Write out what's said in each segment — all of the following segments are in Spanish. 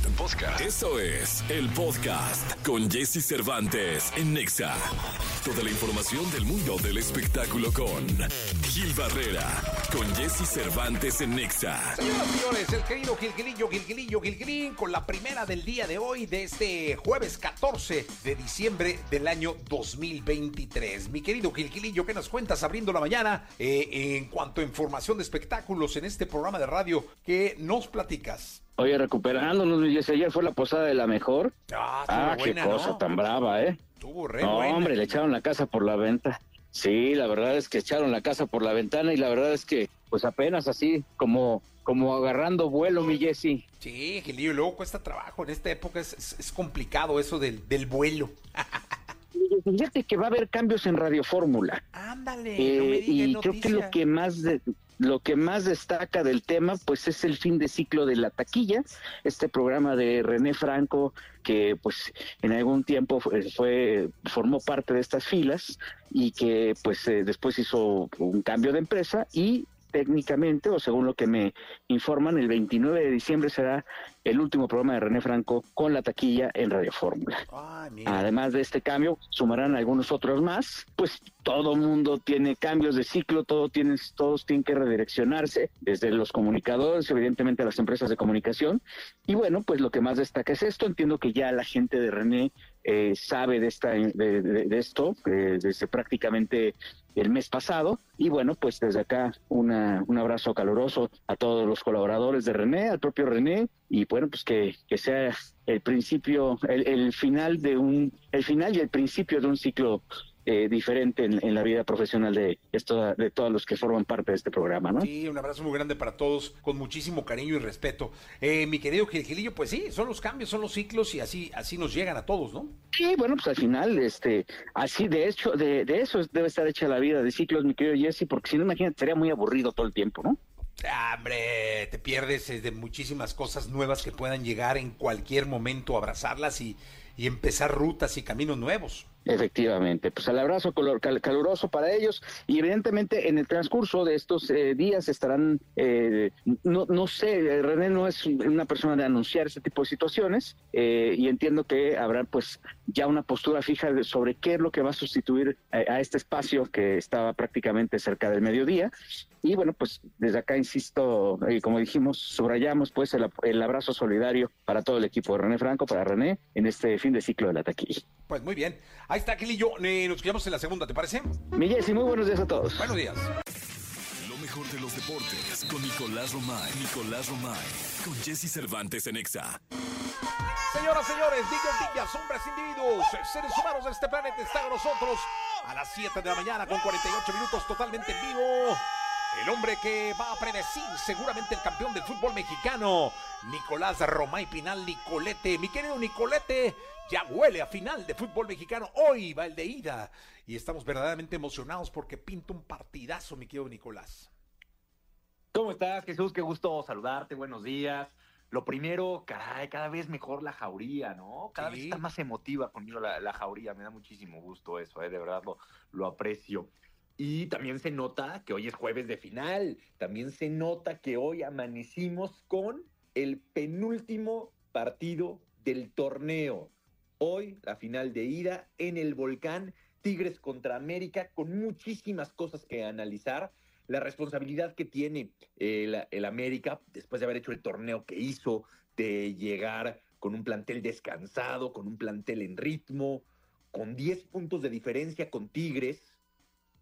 Podcast. Podcast. Eso es el podcast con Jesse Cervantes en Nexa. Toda la información del mundo del espectáculo con Gil Barrera, con Jesse Cervantes en Nexa. Señoras y señores, el querido Gilgilillo, Gilgilillo, Gilgilín, con la primera del día de hoy, de este jueves 14 de diciembre del año 2023. Mi querido Gilgilillo, ¿qué nos cuentas abriendo la mañana eh, en cuanto a información de espectáculos en este programa de radio? ¿Qué nos platicas? Oye, recuperándonos, Jesse, ayer fue la posada de la mejor. Ah, Ah, estuvo qué buena, cosa ¿no? tan brava, ¿eh? Estuvo re No, buena. hombre, le echaron la casa por la venta. Sí, la verdad es que echaron la casa por la ventana y la verdad es que, pues apenas así, como, como agarrando vuelo, mi Jesse. Sí, Gilillo, luego cuesta trabajo. En esta época es, es- es complicado eso del, del vuelo. Fíjate que va a haber cambios en Radio Fórmula. Ándale, Eh, no me digas y creo que lo que más de- lo que más destaca del tema pues es el fin de ciclo de la taquilla este programa de René Franco que pues en algún tiempo fue, formó parte de estas filas y que pues eh, después hizo un cambio de empresa y técnicamente o según lo que me informan el 29 de diciembre será el último programa de René Franco con la taquilla en Radio Fórmula mira. Además de este cambio, sumarán algunos otros más. Pues todo mundo tiene cambios de ciclo, todo tiene, todos tienen que redireccionarse, desde los comunicadores, evidentemente las empresas de comunicación. Y bueno, pues lo que más destaca es esto. Entiendo que ya la gente de René eh, sabe de, esta, de, de- esto eh, desde prácticamente el mes pasado. Y bueno, pues desde acá una, un abrazo caluroso a todos los colaboradores de René, al propio René, y bueno, pues que, que sea el principio, el, el final de un, el final y el principio de un ciclo eh, diferente en, en la vida profesional de esto, de todos los que forman parte de este programa, ¿no? Sí, un abrazo muy grande para todos, con muchísimo cariño y respeto. Eh, mi querido Gil Gilillo, pues sí, son los cambios, son los ciclos y así, así nos llegan a todos, ¿no? Sí, bueno, pues al final, este, así de hecho, de, de eso debe estar hecha la vida de ciclos, mi querido Jesse, porque si no, imagínate, sería muy aburrido todo el tiempo, ¿no? Ah, Hombre, te pierdes de muchísimas cosas nuevas que puedan llegar en cualquier momento, abrazarlas y, y empezar rutas y caminos nuevos. Efectivamente, pues el abrazo caluroso para ellos y evidentemente en el transcurso de estos eh, días estarán, eh, no, no sé, René no es una persona de anunciar este tipo de situaciones eh, y entiendo que habrá pues ya una postura fija de- sobre qué es lo que va a sustituir eh, a este espacio que estaba prácticamente cerca del mediodía y bueno, pues desde acá insisto, eh, como dijimos, subrayamos pues el, el abrazo solidario para todo el equipo de René Franco, para René, en este fin de ciclo de la taquilla. Pues muy bien. Ahí está Gilillo. Eh, nos quedamos en la segunda, ¿te parece? Mi Jessy, muy buenos días a todos. Buenos días. Lo mejor de los deportes con Nicolás Romay. Nicolás Romay. Con Jesse Cervantes en Nexa. Señoras, señores, niños, niñas, hombres, individuos, seres humanos de este planeta está con nosotros a las 7 de la mañana con 48 minutos totalmente en vivo. El hombre que va a predecir seguramente el campeón del fútbol mexicano, Nicolás Romay Pinal Nicolete. Mi querido Nicolete, ya huele a final de fútbol mexicano. Hoy va el de ida. Y estamos verdaderamente emocionados porque pinta un partidazo, mi querido Nicolás. ¿Cómo estás, Jesús? Qué gusto saludarte, buenos días. Lo primero, caray, cada vez mejor la jauría, ¿no? Cada Sí. vez está más emotiva conmigo la, la jauría. Me da muchísimo gusto eso, ¿eh? de verdad lo, lo aprecio. Y también se nota que hoy es jueves de final. También se nota que hoy amanecimos con el penúltimo partido del torneo. Hoy, la final de ida en el volcán Tigres contra América, con muchísimas cosas que analizar la responsabilidad que tiene el, el, América después de haber hecho el torneo que hizo, de llegar con un plantel descansado, con un plantel en ritmo, con 10 puntos de diferencia con Tigres,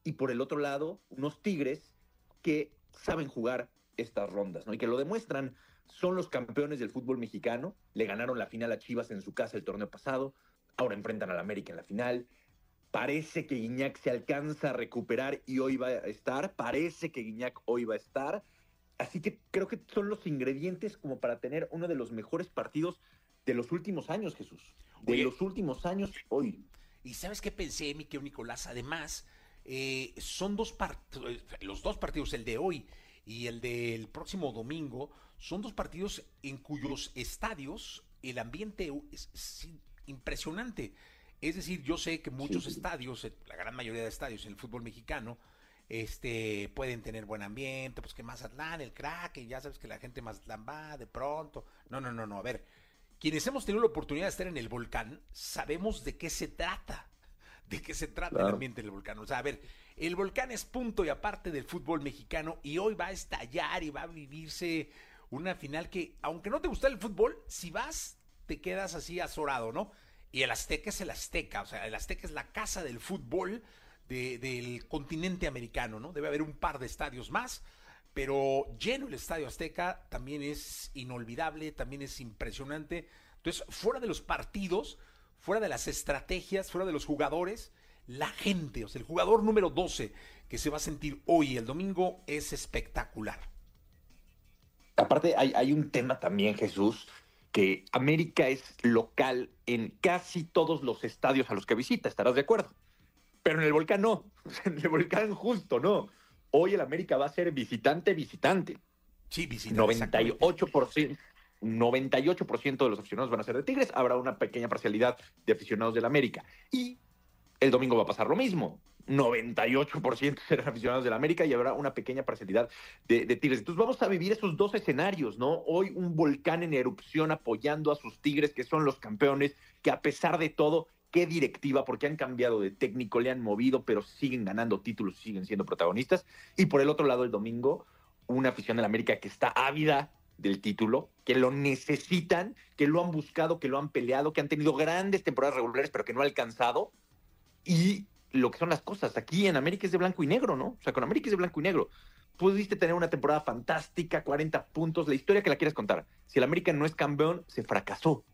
y por el otro lado, unos Tigres que saben jugar estas rondas, ¿no? Y que lo demuestran, son los campeones del fútbol mexicano, le ganaron la final a Chivas en su casa el torneo pasado, ahora enfrentan al América en la final, Parece que Guiñac se alcanza a recuperar y hoy va a estar. Parece que Guiñac hoy va a estar. Así que creo que son los ingredientes como para tener uno de los mejores partidos de los últimos años, Jesús. De Oye. los últimos años hoy. Y sabes qué pensé, mi querido Nicolás, además, eh, son dos partidos, los dos partidos, el de hoy y el del próximo domingo, son dos partidos en cuyos estadios el ambiente es, es impresionante. Es decir, yo sé que muchos Sí. estadios, eh, la gran mayoría de estadios en el fútbol mexicano, este, pueden tener buen ambiente, pues que Mazatlán, el crack, y ya sabes que la gente Mazatlán va de pronto. No, no, no, no, a ver, quienes hemos tenido la oportunidad de estar en el volcán, sabemos de qué se trata. De qué se trata el ambiente del volcán. O sea, a ver, el volcán es punto y aparte del fútbol mexicano y hoy va a estallar y va a vivirse una final que, aunque no te gusta el fútbol, si vas, te quedas así azorado, ¿no? Y el Azteca es el Azteca, o sea, el Azteca es la casa del fútbol del continente americano, ¿no? Debe haber un par de estadios más, pero lleno el Estadio Azteca también es inolvidable, también es impresionante. Entonces, fuera de los partidos, fuera de las estrategias, fuera de los jugadores, la gente, o sea, el jugador número 12 que se va a sentir hoy, el domingo, es espectacular. Aparte, hay, hay un tema también, Jesús, que América es local en casi todos los estadios a los que visita, estarás de acuerdo. Pero en el volcán no, en el volcán justo no. Hoy el América va a ser visitante, visitante. Sí, visitante. 98%. 98% de los aficionados van a ser de Tigres, habrá una pequeña parcialidad de aficionados del América. Y el domingo va a pasar lo mismo. 98% serán aficionados del América y habrá una pequeña parcialidad de, de, Tigres. Entonces vamos a vivir esos dos escenarios, ¿no? Hoy un volcán en erupción apoyando a sus Tigres, que son los campeones, que a pesar de todo, qué directiva, porque han cambiado de técnico, le han movido, pero siguen ganando títulos, siguen siendo protagonistas. Y por el otro lado, el domingo, una afición del América que está ávida del título, que lo necesitan, que lo han buscado, que lo han peleado, que han tenido grandes temporadas regulares, pero que no ha alcanzado. Y lo que son las cosas. Aquí en América es de blanco y negro, ¿no? O sea, con América es de blanco y negro. Pudiste tener una temporada fantástica, 40 puntos, la historia que la quieras contar. Si el América no es campeón, se fracasó.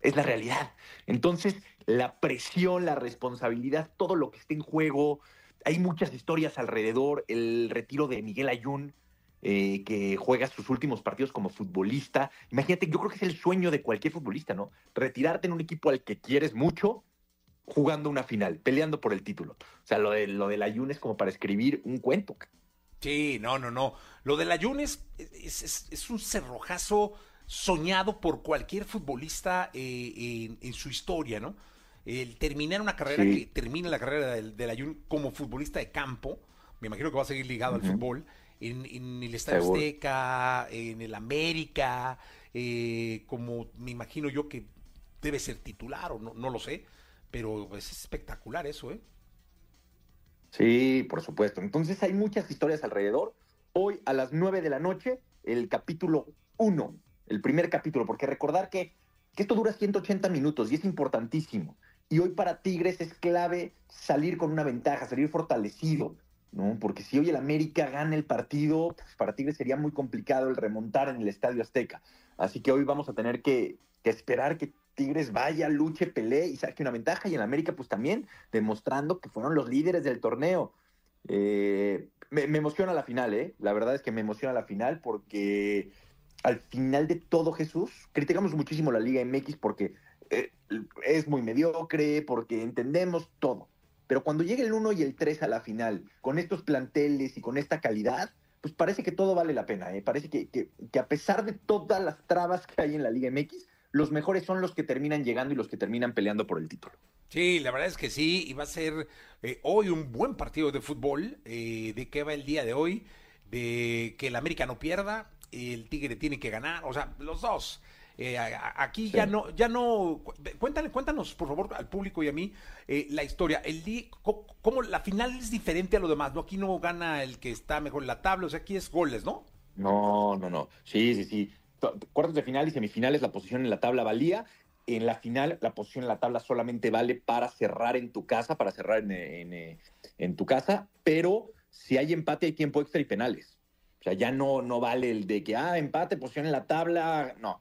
Es la realidad. Entonces, la presión, la responsabilidad, todo lo que esté en juego. Hay muchas historias alrededor. El retiro de Miguel Ayun, eh, que juega sus últimos partidos como futbolista. Imagínate, yo creo que es el sueño de cualquier futbolista, ¿no? Retirarte en un equipo al que quieres mucho jugando una final, peleando por el título. O sea, lo, de, lo del Ayun es como para escribir un cuento. Sí, no, no, no. Lo del Ayun es, es, un cerrojazo soñado por cualquier futbolista eh, en, su historia, ¿no? El terminar una carrera que termina la carrera del, del, Ayun como futbolista de campo, me imagino que va a seguir ligado al fútbol, en, el Estadio Azteca, en el América, eh, como me imagino yo que debe ser titular o no, no lo sé pero es espectacular eso, ¿eh? Sí, por supuesto. Entonces hay muchas historias alrededor. Hoy a las 9 de la noche, el capítulo 1, el primer capítulo, porque recordar que, que esto dura 180 minutos y es importantísimo. Y hoy para Tigres es clave salir con una ventaja, salir fortalecido, ¿no? Porque si hoy el América gana el partido, pues para Tigres sería muy complicado el remontar en el Estadio Azteca. Así que hoy vamos a tener que, que esperar que Tigres vaya, luche, pelee y saque una ventaja. Y en América, pues también demostrando que fueron los líderes del torneo. Eh, me, emociona la final, ¿eh? La verdad es que me emociona la final porque al final de todo, Jesús, criticamos muchísimo la Liga MX porque eh, es muy mediocre, porque entendemos todo. Pero cuando llega el 1 y el 3 a la final, con estos planteles y con esta calidad, pues parece que todo vale la pena. ¿eh? Parece que, que a pesar de todas las trabas que hay en la Liga MX, los mejores son los que terminan llegando y los que terminan peleando por el título. Sí, la verdad es que sí, y va a ser eh, hoy un buen partido de fútbol. Eh, ¿De qué va el día de hoy? De que el América no pierda, el Tigre tiene que ganar, o sea, los dos. Eh, aquí ya no, ya no. Cuéntale, cuéntanos, por favor, al público y a mí la historia. El día, cómo, la final es diferente a lo demás, ¿no? Aquí no gana el que está mejor en la tabla, o sea, aquí es goles, ¿no? No, no, no. Sí, sí, sí cuartos de final y semifinales la posición en la tabla valía. En la final, la posición en la tabla solamente vale para cerrar en tu casa, para cerrar en, en, tu casa, pero si hay empate hay tiempo extra y penales. O sea, ya no, no vale el de que, ah, empate, posición en la tabla. No,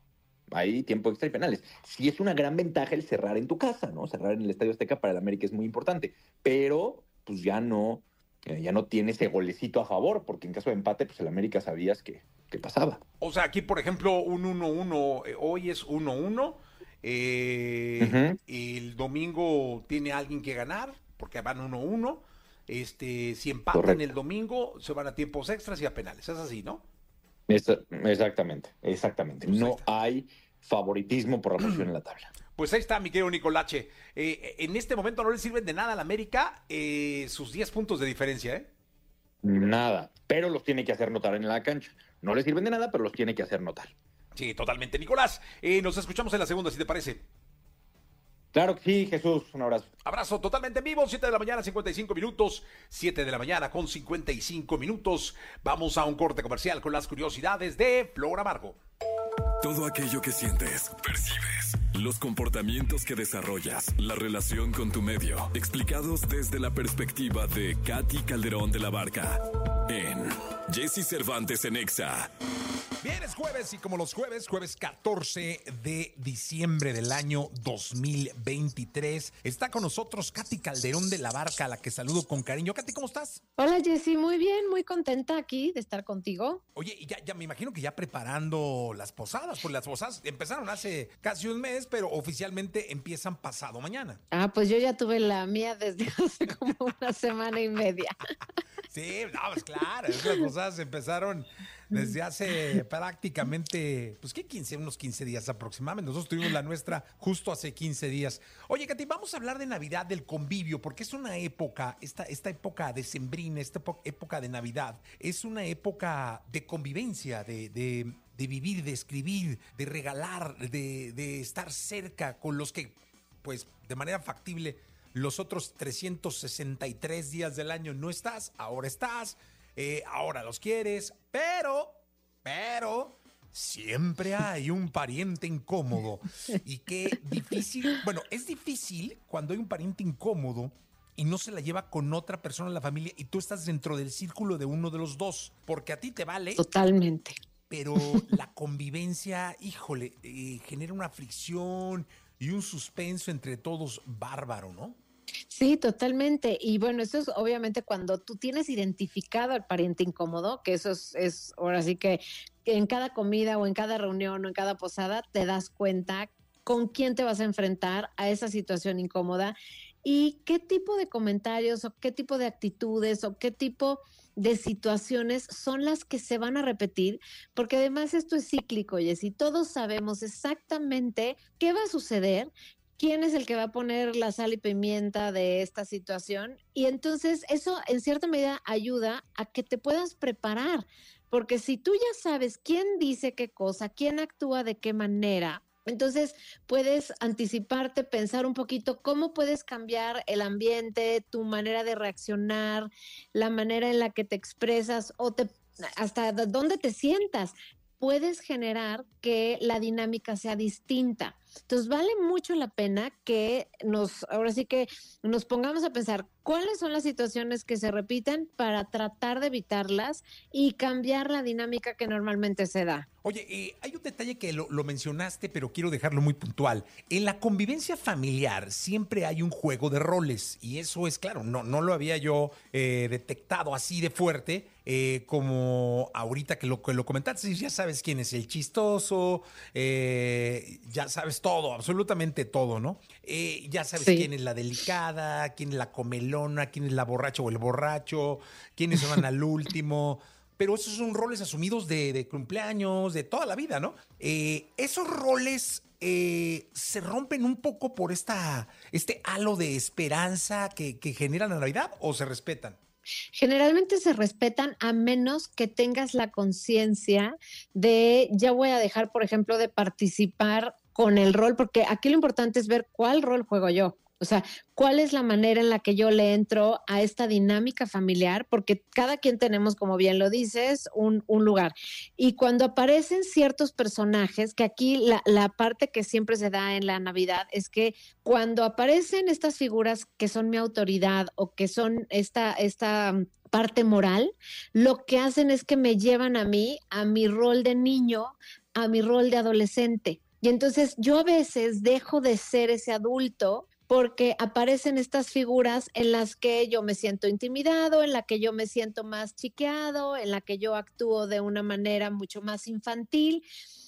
hay tiempo extra y penales. Sí es una gran ventaja el cerrar en tu casa, ¿no? Cerrar en el Estadio Azteca para el América es muy importante, pero pues ya no, ya no tiene ese golecito a favor, porque en caso de empate, pues el América sabías que, ¿Qué pasaba. O sea, aquí, por ejemplo, un 1-1, eh, hoy es 1-1. Eh, el domingo tiene alguien que ganar, porque van 1-1. Este, si empatan el domingo, se van a tiempos extras y a penales. Es así, ¿no? Exactamente, exactamente. Pues no hay favoritismo por la posición en la tabla. Pues ahí está, mi querido Nicolache. Eh, en este momento no le sirven de nada a la América sus 10 puntos de diferencia, ¿eh? Nada, pero los tiene que hacer notar en la cancha. No le sirven de nada, pero los tiene que hacer notar. Sí, totalmente. Nicolás, eh, nos escuchamos en la segunda, si te parece. Claro que sí, Jesús, un abrazo. Abrazo totalmente en vivo, 7 de la mañana, 55 minutos, 7 de la mañana con 55 minutos. Vamos a un corte comercial con las curiosidades de Flor Amargo. Todo aquello que sientes, percibes, los comportamientos que desarrollas, la relación con tu medio, explicados desde la perspectiva de Katy Calderón de la Barca en Jesse Cervantes en Exa. Bien, es jueves y como los jueves, jueves 14 de diciembre del año 2023, está con nosotros Katy Calderón de la Barca, a la que saludo con cariño. Katy, ¿cómo estás? Hola Jessy, muy bien, muy contenta aquí de estar contigo. Oye, y ya, ya me imagino que ya preparando las posadas, porque las posadas empezaron hace casi un mes, pero oficialmente empiezan pasado mañana. Ah, pues yo ya tuve la mía desde hace como una semana y media. Sí, no, pues claro, las posadas empezaron desde hace prácticamente, pues qué 15, unos 15 días aproximadamente. Nosotros tuvimos la nuestra justo hace 15 días. Oye, Katy, vamos a hablar de Navidad, del convivio, porque es una época, esta, esta época de sembrina, esta época de Navidad, es una época de convivencia, de, de, de vivir, de escribir, de regalar, de, de estar cerca con los que, pues, de manera factible, los otros 363 días del año no estás, ahora estás, eh, ahora los quieres, pero, pero, siempre hay un pariente incómodo. Y qué difícil, bueno, es difícil cuando hay un pariente incómodo y no se la lleva con otra persona en la familia y tú estás dentro del círculo de uno de los dos, porque a ti te vale. Totalmente. Pero la convivencia, híjole, eh, genera una fricción y un suspenso entre todos bárbaro, ¿no? Sí, totalmente. Y bueno, eso es obviamente cuando tú tienes identificado al pariente incómodo, que eso es, es ahora sí que en cada comida o en cada reunión o en cada posada te das cuenta con quién te vas a enfrentar a esa situación incómoda y qué tipo de comentarios o qué tipo de actitudes o qué tipo de situaciones son las que se van a repetir, porque además esto es cíclico, y y todos sabemos exactamente qué va a suceder quién es el que va a poner la sal y pimienta de esta situación. Y entonces eso en cierta medida ayuda a que te puedas preparar, porque si tú ya sabes quién dice qué cosa, quién actúa de qué manera, entonces puedes anticiparte, pensar un poquito cómo puedes cambiar el ambiente, tu manera de reaccionar, la manera en la que te expresas o te, hasta dónde te sientas. Puedes generar que la dinámica sea distinta. Entonces vale mucho la pena que nos, ahora sí que nos pongamos a pensar cuáles son las situaciones que se repiten para tratar de evitarlas y cambiar la dinámica que normalmente se da. Oye, eh, hay un detalle que lo, lo, mencionaste, pero quiero dejarlo muy puntual. En la convivencia familiar siempre hay un juego de roles y eso es claro, no, no lo había yo eh, detectado así de fuerte eh, como ahorita que lo, que lo comentaste, ya sabes quién es el chistoso, eh, ya sabes todo, absolutamente todo, ¿no? Eh, ya sabes sí. quién es la delicada, quién es la comelona, quién es la borracha o el borracho, quiénes van al último pero esos son roles asumidos de, de cumpleaños, de toda la vida, ¿no? Eh, esos roles eh, se rompen un poco por esta, este halo de esperanza que, que genera la Navidad o se respetan. Generalmente se respetan a menos que tengas la conciencia de ya voy a dejar, por ejemplo, de participar con el rol, porque aquí lo importante es ver cuál rol juego yo. O sea, ¿cuál es la manera en la que yo le entro a esta dinámica familiar? Porque cada quien tenemos, como bien lo dices, un, un lugar. Y cuando aparecen ciertos personajes, que aquí la, la, parte que siempre se da en la Navidad es que cuando aparecen estas figuras que son mi autoridad o que son esta, esta parte moral, lo que hacen es que me llevan a mí, a mi rol de niño, a mi rol de adolescente. Y entonces yo a veces dejo de ser ese adulto porque aparecen estas figuras en las que yo me siento intimidado, en la que yo me siento más chiqueado, en la que yo actúo de una manera mucho más infantil.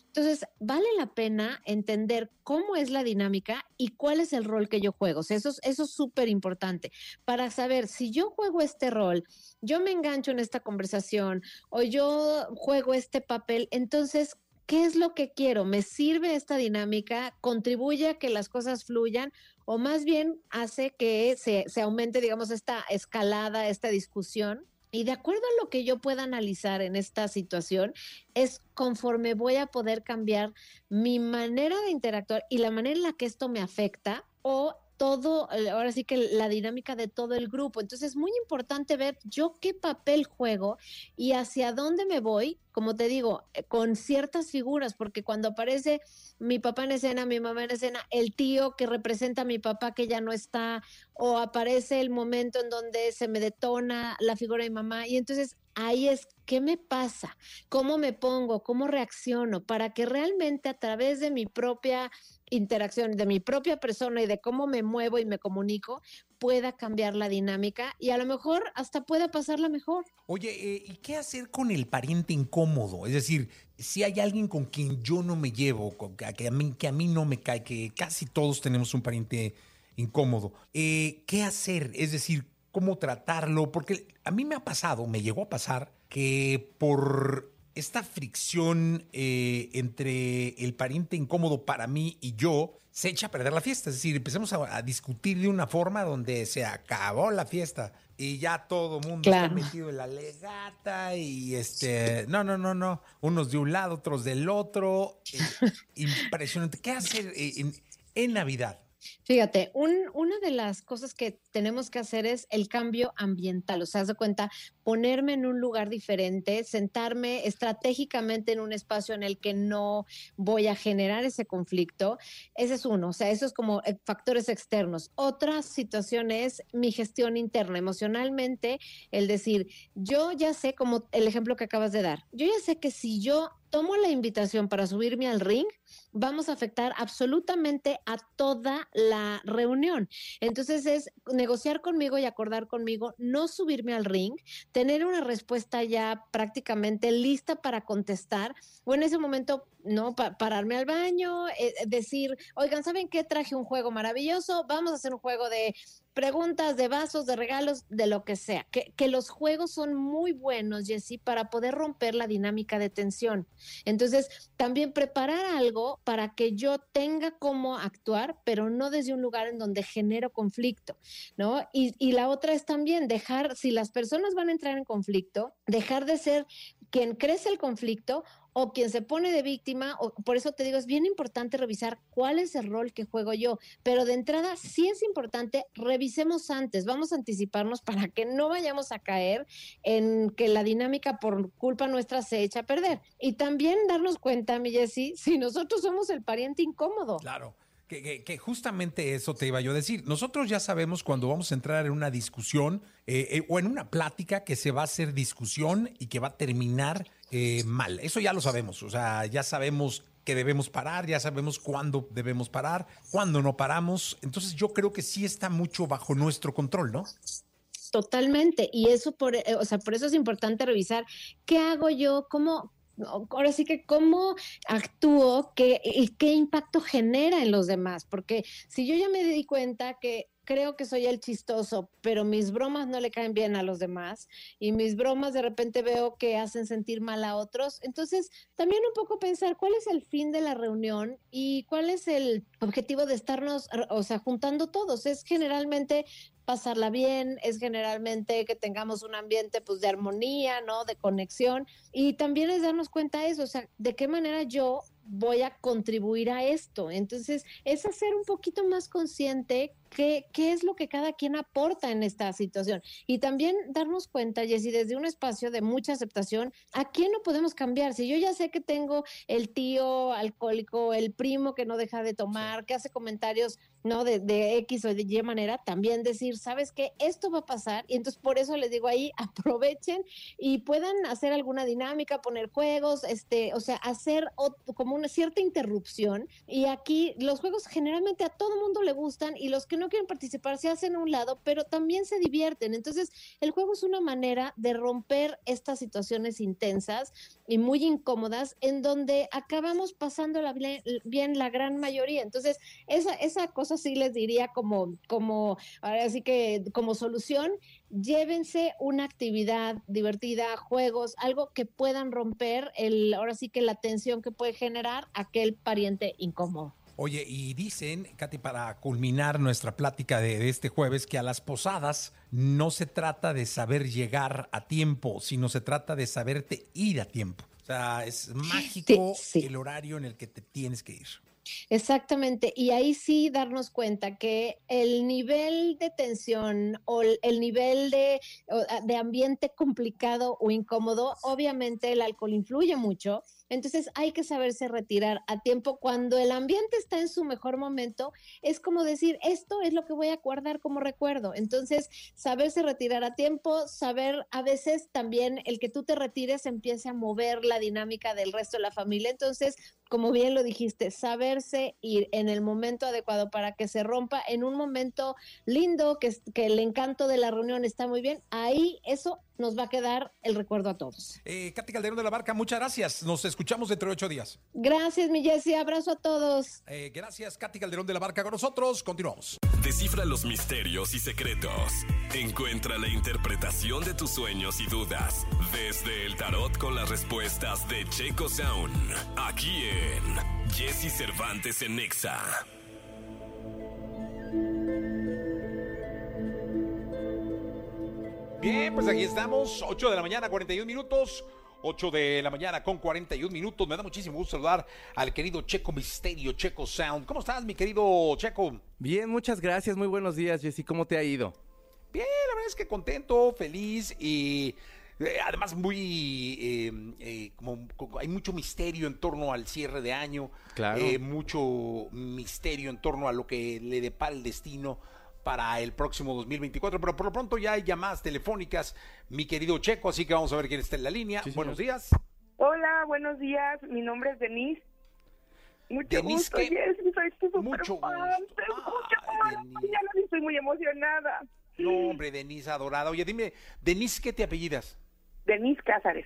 Entonces, vale la pena entender cómo es la dinámica y cuál es el rol que yo juego. Eso, eso es súper importante para saber si yo juego este rol, yo me engancho en esta conversación o yo juego este papel, entonces, ¿qué es lo que quiero? ¿Me sirve esta dinámica? ¿Contribuye a que las cosas fluyan? ¿O más bien hace que se, aumente, digamos, esta escalada, esta discusión? Y de acuerdo a lo que yo pueda analizar en esta situación, es conforme voy a poder cambiar mi manera de interactuar y la manera en la que esto me afecta o todo, eh, ahora sí que la dinámica de todo el grupo. Entonces es muy importante ver yo qué papel juego y hacia dónde me voy, como te digo, eh, con ciertas figuras, porque cuando aparece mi papá en escena, mi mamá en escena, el tío que representa a mi papá que ya no está, o aparece el momento en donde se me detona la figura de mi mamá, y entonces ahí es qué me pasa, cómo me pongo, cómo reacciono, para que realmente a través de mi propia interacción, de mi propia persona y de cómo me muevo y me comunico, pueda cambiar la dinámica y a lo mejor hasta pueda pasarla mejor. Oye, eh, ¿y qué hacer con el pariente incómodo? Es decir, si hay alguien con quien yo no me llevo, que, a mí, que a mí no me cae, que casi todos tenemos un pariente incómodo, eh, ¿qué hacer? Es decir, ¿cómo tratarlo? Porque a mí me ha pasado, me llegó a pasar, que por esta fricción eh, entre el pariente incómodo para mí y yo se echa a perder la fiesta. Es decir, empezamos a, discutir de una forma donde se acabó la fiesta y ya todo el mundo está metido en la legata y este, no, no, no, no, unos de un lado, otros del otro. Eh, impresionante. ¿Qué hacer en, en Navidad? Fíjate, una de las cosas que tenemos que hacer es el cambio ambiental, o sea, haz de cuenta, ponerme en un lugar diferente, sentarme estratégicamente en un espacio en el que no voy a generar ese conflicto. Ese es uno, o sea, eso es como eh, factores externos. Otra situación es mi gestión interna, emocionalmente, el decir, yo ya sé, como el ejemplo que acabas de dar, yo ya sé que si yo tomo la invitación para subirme al ring, vamos a afectar absolutamente a toda la reunión. Entonces es negociar conmigo y acordar conmigo, no subirme al ring, tener una respuesta ya prácticamente lista para contestar, o en ese momento, no, pararme al baño, eh, decir, oigan, ¿saben qué? Traje un juego maravilloso, vamos a hacer un juego de preguntas, de vasos, de regalos, de lo que sea. Que, los juegos son muy buenos, Jessy, para poder romper la dinámica de tensión. Entonces, también preparar algo para que yo tenga cómo actuar, pero no desde un lugar en donde genero conflicto, ¿no? Y, y la otra es también dejar, si las personas van a entrar en conflicto, dejar de ser quien crece el conflicto o quien se pone de víctima, o, por eso te digo, es bien importante revisar cuál es el rol que juego yo, pero de entrada sí es importante, revisemos antes, vamos a anticiparnos para que no vayamos a caer en que la dinámica por culpa nuestra se echa a perder. Y también darnos cuenta, mi Jessy, si nosotros somos el pariente incómodo. Claro. Que, justamente eso te iba yo a decir. Nosotros ya sabemos cuando vamos a entrar en una discusión eh, eh, o en una plática que se va a hacer discusión y que va a terminar eh, mal. Eso ya lo sabemos. O sea, ya sabemos que debemos parar, ya sabemos cuándo debemos parar, cuándo no paramos. Entonces yo creo que sí está mucho bajo nuestro control, ¿no? Totalmente. Y eso por, o sea, por eso es importante revisar qué hago yo, cómo, ahora sí que cómo actúo qué, y qué impacto genera en los demás, porque si yo ya me di cuenta que creo que soy el chistoso, pero mis bromas no le caen bien a los demás y mis bromas de repente veo que hacen sentir mal a otros, entonces también un poco pensar cuál es el fin de la reunión y cuál es el objetivo de estarnos, o sea, juntando todos. Es generalmente pasarla bien, es generalmente que tengamos un ambiente pues de armonía, ¿no? De conexión y también es darnos cuenta de eso, o sea, de qué manera yo voy a contribuir a esto. Entonces, es hacer un poquito más consciente qué, qué es lo que cada quien aporta en esta situación. Y también darnos cuenta, Jessy, desde un espacio de mucha aceptación, ¿a quién no podemos cambiar? Si yo ya sé que tengo el tío alcohólico, el primo que no deja de tomar, que hace comentarios ¿no? De, de, X o de Y manera, también decir, ¿sabes qué? Esto va a pasar y entonces por eso les digo ahí, aprovechen y puedan hacer alguna dinámica, poner juegos, este, o sea, hacer como una cierta interrupción y aquí los juegos generalmente a todo mundo le gustan y los que no quieren participar se hacen a un lado, pero también se divierten. Entonces, el juego es una manera de romper estas situaciones intensas y muy incómodas en donde acabamos pasando la bien, bien la gran mayoría. Entonces, esa, esa cosa sí les diría como, como, ahora sí que como solución, llévense una actividad divertida, juegos, algo que puedan romper el, ahora sí que la tensión que puede generar aquel pariente incómodo. Oye, y dicen, Katy, para culminar nuestra plática de, de este jueves, que a las posadas no se trata de saber llegar a tiempo, sino se trata de saberte ir a tiempo. O sea, es mágico Sí, sí. el horario en el que te tienes que ir. Exactamente, y ahí sí darnos cuenta que el nivel de tensión o el el nivel de, de ambiente complicado o incómodo, obviamente el alcohol influye mucho, entonces hay que saberse retirar a tiempo. Cuando el ambiente está en su mejor momento, es como decir, esto es lo que voy a guardar como recuerdo. Entonces, saberse retirar a tiempo, saber a veces también el que tú te retires empiece a mover la dinámica del resto de la familia. Entonces, como bien lo dijiste, saberse ir en el momento adecuado para que se rompa en un momento lindo, que, que el encanto de la reunión está muy bien, ahí eso nos va a quedar el recuerdo a todos. Eh, Katy Calderón de la Barca, muchas gracias. Nos escuchamos dentro de ocho días. Gracias, mi Jessie, abrazo a todos. Eh, gracias, Katy Calderón de la Barca, con nosotros. Continuamos. Descifra los misterios y secretos. Encuentra la interpretación de tus sueños y dudas desde el tarot con las respuestas de Checo Sound. Aquí en Jesse Cervantes en Nexa. Bien, pues aquí estamos, 8 de la mañana, 41 minutos. 8 de la mañana con 41 minutos. Me da muchísimo gusto saludar al querido Checo Misterio, Checo Sound. ¿Cómo estás, mi querido Checo? Bien, muchas gracias. Muy buenos días, Jessy. ¿Cómo te ha ido? Bien, la verdad es que contento, feliz y eh, además muy eh, eh, como, como hay mucho misterio en torno al cierre de año, Claro. mucho misterio en torno a lo que le depara el destino para el próximo 2024, pero por lo pronto ya hay llamadas telefónicas, mi querido Checo, así que vamos a ver quién está en la línea. Sí, señor. Buenos días. Hola, buenos días. Mi nombre es Denise. Mucho Denise, gusto, ¿qué? Jessy. Soy tu Mucho fan. gusto. Te escucho Ay, todas las Denise. mañanas y estoy muy emocionada. No, hombre, Denise adorada. Oye, dime, Denise, ¿qué te apellidas? Denise Cázares.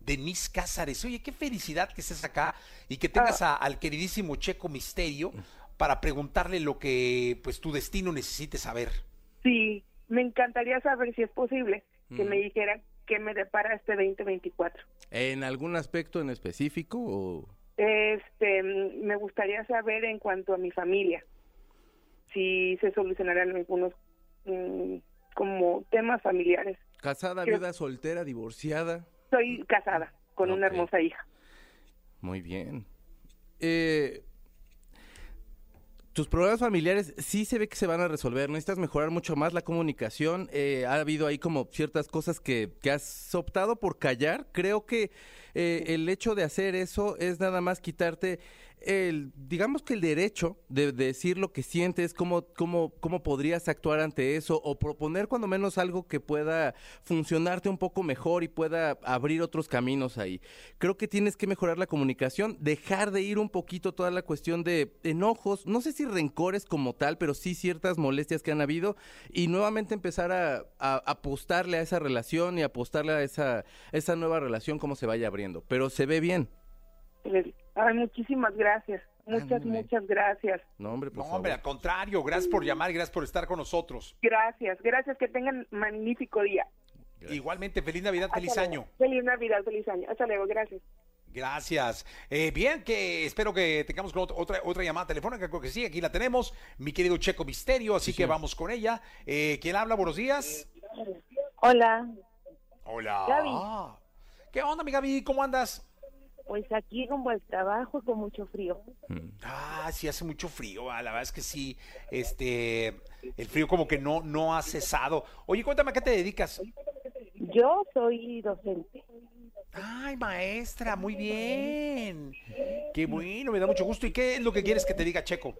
Denise Cázares. Oye, qué felicidad que estés acá y que tengas a- al queridísimo Checo Misterio para preguntarle lo que pues tu destino necesite saber. Sí, me encantaría saber si es posible que Mm. me dijeran qué me depara este 2024. ¿En algún aspecto en específico o...? Este, me gustaría saber en cuanto a mi familia, si se solucionarán algunos mm, como temas familiares. Casada, Creo- viuda, soltera, divorciada. Soy casada con una hermosa hija. Muy bien. Eh, tus problemas familiares sí se ve que se van a resolver. Necesitas mejorar mucho más la comunicación. Eh, ha habido ahí como ciertas cosas que, que has optado por callar. Creo que eh, el hecho de hacer eso es nada más quitarte el, digamos que el derecho de, de decir lo que sientes, cómo, cómo, cómo podrías actuar ante eso, o proponer cuando menos algo que pueda funcionarte un poco mejor y pueda abrir otros caminos ahí. Creo que tienes que mejorar la comunicación, dejar de ir un poquito toda la cuestión de enojos, no sé si rencores como tal, pero sí ciertas molestias que han habido, y nuevamente empezar a, a apostarle a esa relación y apostarle a esa, esa nueva relación, cómo se vaya abriendo. Pero se ve bien. Ay, muchísimas gracias. Muchas, Ándale. muchas gracias. No, hombre, por No, favor. hombre, al contrario, gracias por llamar y gracias por estar con nosotros. Gracias, gracias. Que tengan magnífico día. Gracias. Igualmente, feliz Navidad, feliz año. Feliz Navidad, feliz año. Hasta luego, gracias. Gracias. Eh, bien, que espero que tengamos con otra, otra llamada telefónica, creo que sí, aquí la tenemos, mi querido Checo Misterio, así que vamos con ella. Eh, ¿Quién habla? Buenos días. Hola, Hola. Gaby. ¿Qué onda, mi Gaby? ¿Cómo andas? Pues aquí como el trabajo con mucho frío. Mm. Ah, sí hace mucho frío, ah, la verdad es que sí, este, el frío como que no, no ha cesado. Oye, cuéntame, ¿a qué te dedicas? Yo soy docente. Ay, maestra, muy bien. Qué bueno, me da mucho gusto. ¿Y qué es lo que quieres que te diga, Checo?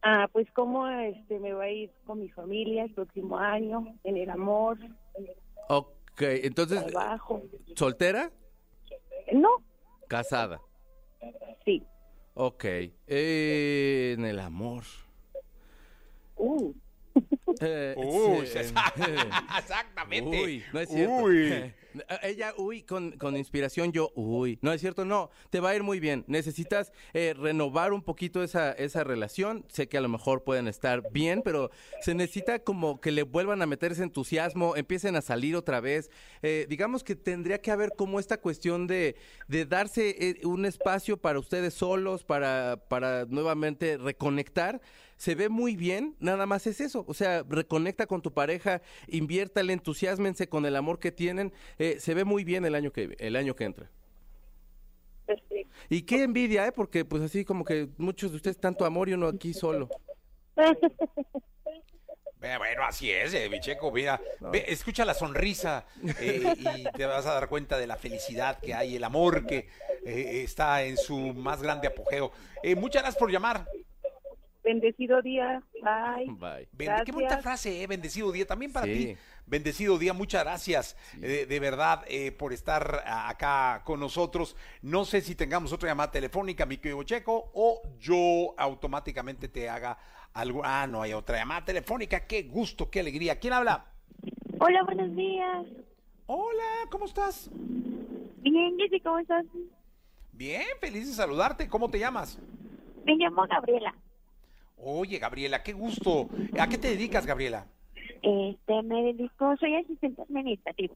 Ah, pues cómo este me va a ir con mi familia el próximo año, en el amor, Ok, entonces, trabajo. ¿soltera? No, Casada. sí. Ok. Eh, en el amor. Uh, Eh, Uy, sí, eh, exactamente. Uy, no es cierto. Uy. Ella, uy, con, con inspiración, yo, uy. No es cierto, no, te va a ir muy bien. Necesitas eh, renovar un poquito esa, esa relación. Sé que a lo mejor pueden estar bien, pero se necesita como que le vuelvan a meter ese entusiasmo, empiecen a salir otra vez. Eh, digamos que tendría que haber como esta cuestión de, de darse eh, un espacio para ustedes solos, para, para nuevamente reconectar se ve muy bien, nada más es eso. O sea, reconecta con tu pareja, inviértale, entusiasmense con el amor que tienen. eh, se ve muy bien el año que, el año que entra. Perfecto. Y qué envidia, ¿eh? Porque pues así como que muchos de ustedes tanto amor y uno aquí solo. Bueno, así es, eh, Bicheco, mira, ve, escucha la sonrisa eh, y te vas a dar cuenta de la felicidad que hay, el amor que eh, está en su más grande apogeo. Eh, muchas gracias por llamar. Bendecido día. Bye. Bye. Ben- qué bonita frase, eh, bendecido día, también para Sí. ti. Bendecido día, muchas gracias eh, de verdad eh, por estar acá con nosotros. No sé si tengamos otra llamada telefónica, mi querido Checo, o yo automáticamente te haga algo. Ah, no hay otra llamada telefónica. Qué gusto, qué alegría. ¿Quién habla? Hola, buenos días. Hola, ¿cómo estás? Bien, Jessy, ¿cómo estás? Bien, feliz de saludarte. ¿Cómo te llamas? Me llamo Gabriela. Oye, Gabriela, qué gusto. ¿A qué te dedicas, Gabriela? Este, me dedico, soy asistente administrativo.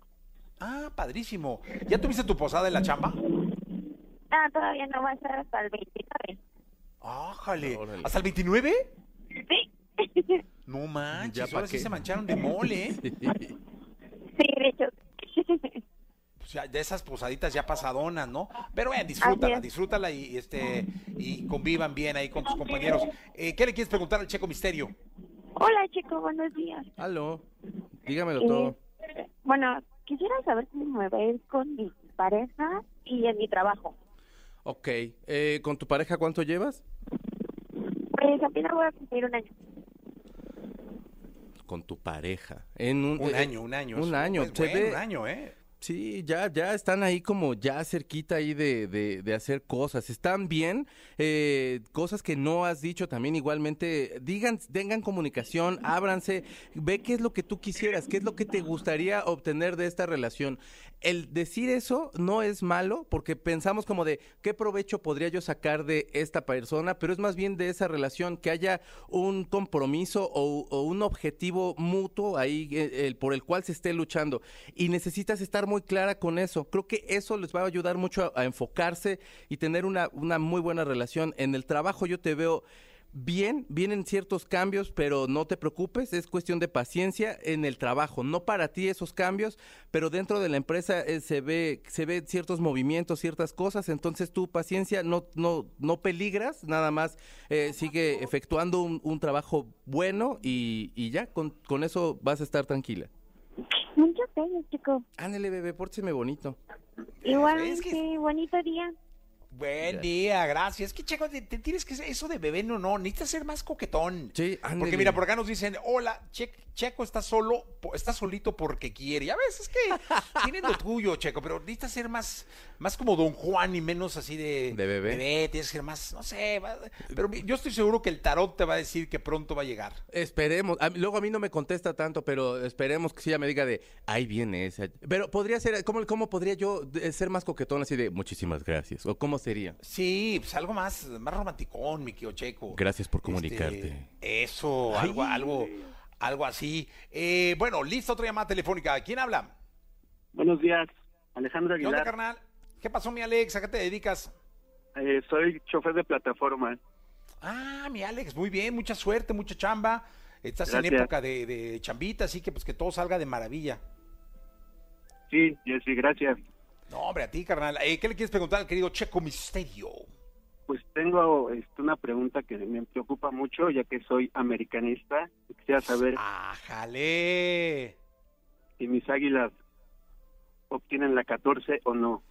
Ah, padrísimo. ¿Ya tuviste tu posada en la chamba? Ah, todavía no va a ser hasta el 29. Ájale. Órale. ¿Hasta el 29? Sí. No manches, Ya pa' ahora sí qué. se mancharon de mole, ¿eh? sí, de hecho. Ya, de esas posaditas ya pasadonas, ¿no? Pero bueno, disfrútala, disfrútala y este y convivan bien ahí con tus compañeros. Eh, ¿Qué le quieres preguntar al Checo Misterio? Hola, chico, buenos días. Aló, dígamelo Eh, todo. bueno, quisiera saber cómo me va a ir con mi pareja y en mi trabajo. Ok, eh, ¿con tu pareja cuánto llevas? Pues apenas voy a cumplir un año. Con tu pareja. En un, Un eh, año, un año. Un año, se bueno, ve- un año, ¿eh? Sí, ya, ya están ahí como ya cerquita ahí de, de, hacer cosas. Están bien, eh, cosas que no has dicho también igualmente. Digan, tengan comunicación, ábranse, ve qué es lo que tú quisieras, qué es lo que te gustaría obtener de esta relación. El decir eso no es malo porque pensamos como de qué provecho podría yo sacar de esta persona, pero es más bien de esa relación, que haya un compromiso o, un objetivo mutuo ahí eh, por el cual se esté luchando. Y necesitas estar muy clara con eso. Creo que eso les va a ayudar mucho a, enfocarse y tener una, una muy buena relación. En el trabajo yo te veo bien, vienen ciertos cambios, pero no te preocupes, es cuestión de paciencia en el trabajo, no para ti esos cambios, pero dentro de la empresa eh, se ve se ve ciertos movimientos, ciertas cosas, entonces tu paciencia no no no peligras, nada más eh, sigue efectuando un, un trabajo bueno y, y ya con, con eso vas a estar tranquila. Muchas gracias, chico. Ándale, bebé, pórtese bonito. Igualmente, Es que- bonito día. Buen Ya. día, gracias. Es que, Checo, te, te tienes que ser eso de bebé, no, no, necesitas ser más coquetón. Sí, Porque ándele. mira, por acá nos dicen, hola, Che- Checo está solo, está solito porque quiere. Ya ves, es que tienen lo tuyo, Checo, pero necesitas ser más, más como Don Juan y menos así de, De bebé. tienes que ser más, no sé, pero yo estoy seguro que el tarot te va a decir que pronto va a llegar. Esperemos. A luego a mí no me contesta tanto, pero esperemos que sí ella me diga de, ahí viene esa. Pero podría ser, ¿cómo, cómo podría yo de- ser más coquetón así de, muchísimas gracias? ¿O cómo sería? Sí, pues algo más, más romanticón, mi querido Checo. Gracias por Este, comunicarte. eso, algo, algo, algo así. Eh, bueno, listo, otra llamada telefónica. ¿Quién habla? Buenos días, Alejandro ¿Qué onda, Aguilar. carnal? ¿Qué pasó, mi Alex? ¿A qué te dedicas? Eh, soy chofer de plataforma. Ah, mi Alex, muy bien, mucha suerte, mucha chamba. Estás en época de, de chambita, así que pues que todo salga de maravilla. Sí, Jessy, gracias. No, hombre, a ti, carnal. Eh, ¿Qué le quieres preguntar al querido Checo Misterio? Pues tengo este, una pregunta que me preocupa mucho, ya que soy americanista. Quisiera saber ¡Ájale! si mis águilas obtienen la 14 o no.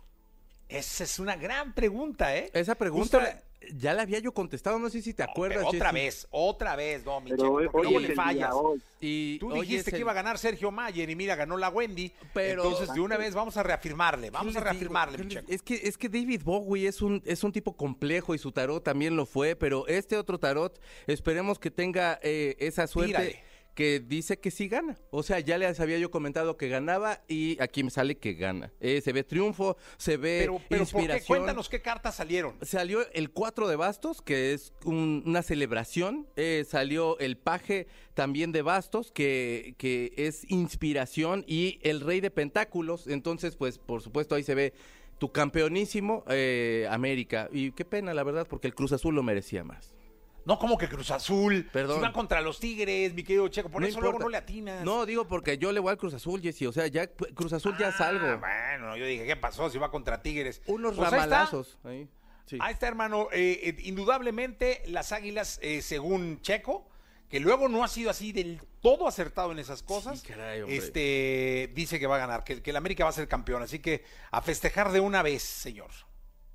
Esa es una gran pregunta, ¿eh? Esa pregunta ya la había yo contestado, no sé si te acuerdas. Pero otra vez, otra vez, no, mi Checo, hoy, porque hoy le fallas. hoy. Y Tú dijiste que iba a ganar Sergio Mayer y mira, ganó la Wendy. Pero- Entonces, de una vez vamos a reafirmarle, vamos ¿Qué a reafirmarle, ¿Qué mi Checo. Es que, es que David Bowie es un, es un tipo complejo y su tarot también lo fue, pero este otro tarot, esperemos que tenga eh, esa suerte. Tírale. Que dice que sí gana. O sea, ya les había yo comentado que ganaba y aquí me sale que gana. Eh, se ve triunfo, se ve Pero, pero ¿por qué? inspiración. Cuéntanos qué cartas salieron. Salió el 4 de bastos, que es un- una celebración. Eh, salió el paje también de bastos, que, que es inspiración. Y el rey de pentáculos. Entonces, pues, por supuesto, ahí se ve tu campeonísimo eh, América. Y qué pena, la verdad, porque el Cruz Azul lo merecía más. No, como que Cruz Azul. Perdón. Si van contra los Tigres, mi querido Checo. Por No eso luego no le atinas. No, digo porque yo le voy al Cruz Azul, Jessy. O sea, ya Cruz Azul ya es Ah, algo. Bueno, yo dije, ¿qué pasó si va contra Tigres? Unos Pues ahí está. ramalazos. Ahí. Sí. Ahí está, hermano. Eh, eh, indudablemente, las águilas, eh, según Checo, que luego no ha sido así del todo acertado en esas cosas, Sí, caray, hombre. este dice que va a ganar, que, que el América va a ser campeón. Así que a festejar de una vez, señor.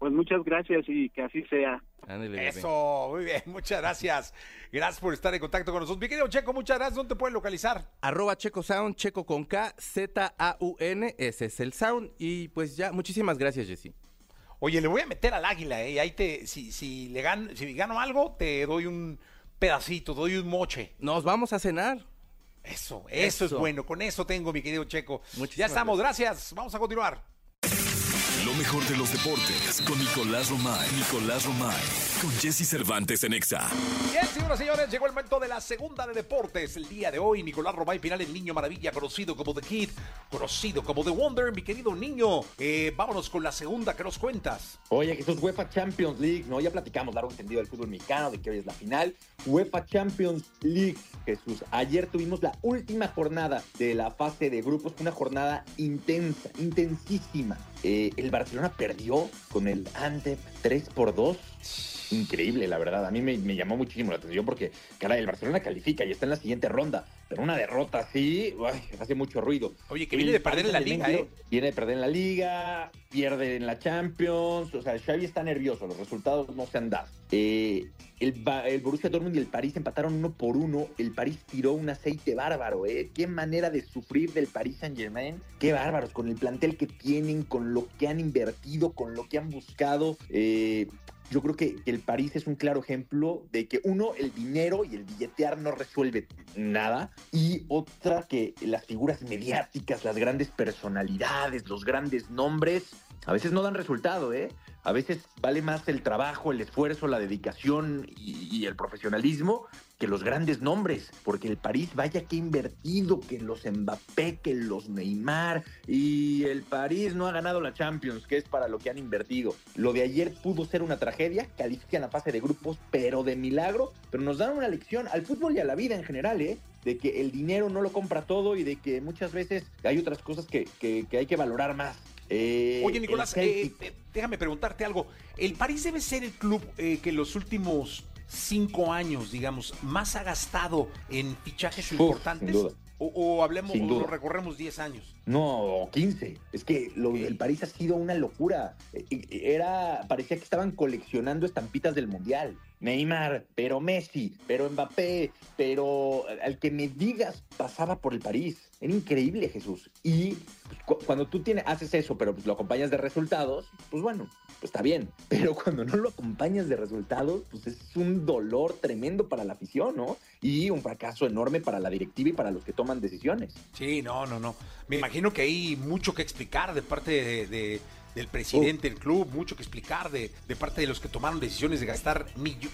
Pues muchas gracias y que así sea. Eso, muy bien, muchas gracias. Gracias por estar en contacto con nosotros. Mi querido Checo, muchas gracias. ¿Dónde te pueden localizar? Arroba Checo Sound, Checo con K, Z-A-U-N, ese es el sound. Y pues ya, muchísimas gracias, Jessy. Oye, le voy a meter al águila, ¿eh? Y ahí te, si, si, le gano, si gano algo, te doy un pedacito, doy un moche. Nos vamos a cenar. Eso, eso, es bueno. Con eso tengo, mi querido Checo. Muchísimas ya estamos, gracias. Vamos a continuar. Lo mejor de los deportes con Nicolás Romay. Nicolás Romay. Con Jesse Cervantes en Exa. Bien, señoras y señores, llegó el momento de la segunda de deportes. El día de hoy, Nicolás Romay Pinal, el niño maravilla, conocido como The Kid, conocido como The Wonder, mi querido niño. Eh, vámonos con la segunda que nos cuentas. Oye, Jesús, UEFA Champions League, ¿no? Ya platicamos largo y entendido del fútbol mexicano, de que hoy es la final. UEFA Champions League, Jesús. Ayer tuvimos la última jornada de la fase de grupos, una jornada intensa, intensísima. Eh, el Barcelona perdió con el Antep 3 por 2. Increíble, la verdad. A mí me, me llamó muchísimo la atención porque, caray, el Barcelona califica y está en la siguiente ronda. Pero una derrota así, hace mucho ruido. Oye, que viene de perder en la liga, ¿eh? Viene de perder en la liga, pierde en la Champions. O sea, Xavi está nervioso, los resultados no se han dado. Eh, el, el Borussia Dortmund y el París empataron uno por uno. El París tiró un aceite bárbaro, ¿eh? Qué manera de sufrir del París Saint Germain. Qué bárbaros, con el plantel que tienen, con lo que han invertido, con lo que han buscado. Eh, yo creo que el París es un claro ejemplo de que uno, el dinero y el billetear no resuelve nada. Y otra, que las figuras mediáticas, las grandes personalidades, los grandes nombres, a veces no dan resultado, ¿eh? A veces vale más el trabajo, el esfuerzo, la dedicación y, el profesionalismo que los grandes nombres, porque el París vaya que ha invertido, que los Mbappé, que los Neymar, y el París no ha ganado la Champions, que es para lo que han invertido. Lo de ayer pudo ser una tragedia, califican la fase de grupos, pero de milagro, pero nos dan una lección al fútbol y a la vida en general, ¿eh? de que el dinero no lo compra todo y de que muchas veces hay otras cosas que, que- que hay que valorar más. Eh, Oye, Nicolás, eh, déjame preguntarte algo. ¿El París debe ser el club eh, que en los últimos cinco años, digamos, más ha gastado en fichajes Uf, importantes? O, o hablemos, o recorremos 10 años. No, 15. Es que lo del París ha sido una locura. Eh, eh, Era, parecía que estaban coleccionando estampitas del Mundial. Neymar, pero Messi, pero Mbappé, pero al que me digas pasaba por el París. Era increíble, Jesús. Y pues, cu- cuando tú tienes, haces eso, pero pues, lo acompañas de resultados, pues bueno, pues está bien. Pero cuando no lo acompañas de resultados, pues es un dolor tremendo para la afición, ¿no? Y un fracaso enorme para la directiva y para los que toman decisiones. Sí, no, no, no. Me imagino que hay mucho que explicar de parte de- del presidente del club, mucho que explicar de, de parte de los que tomaron decisiones de gastar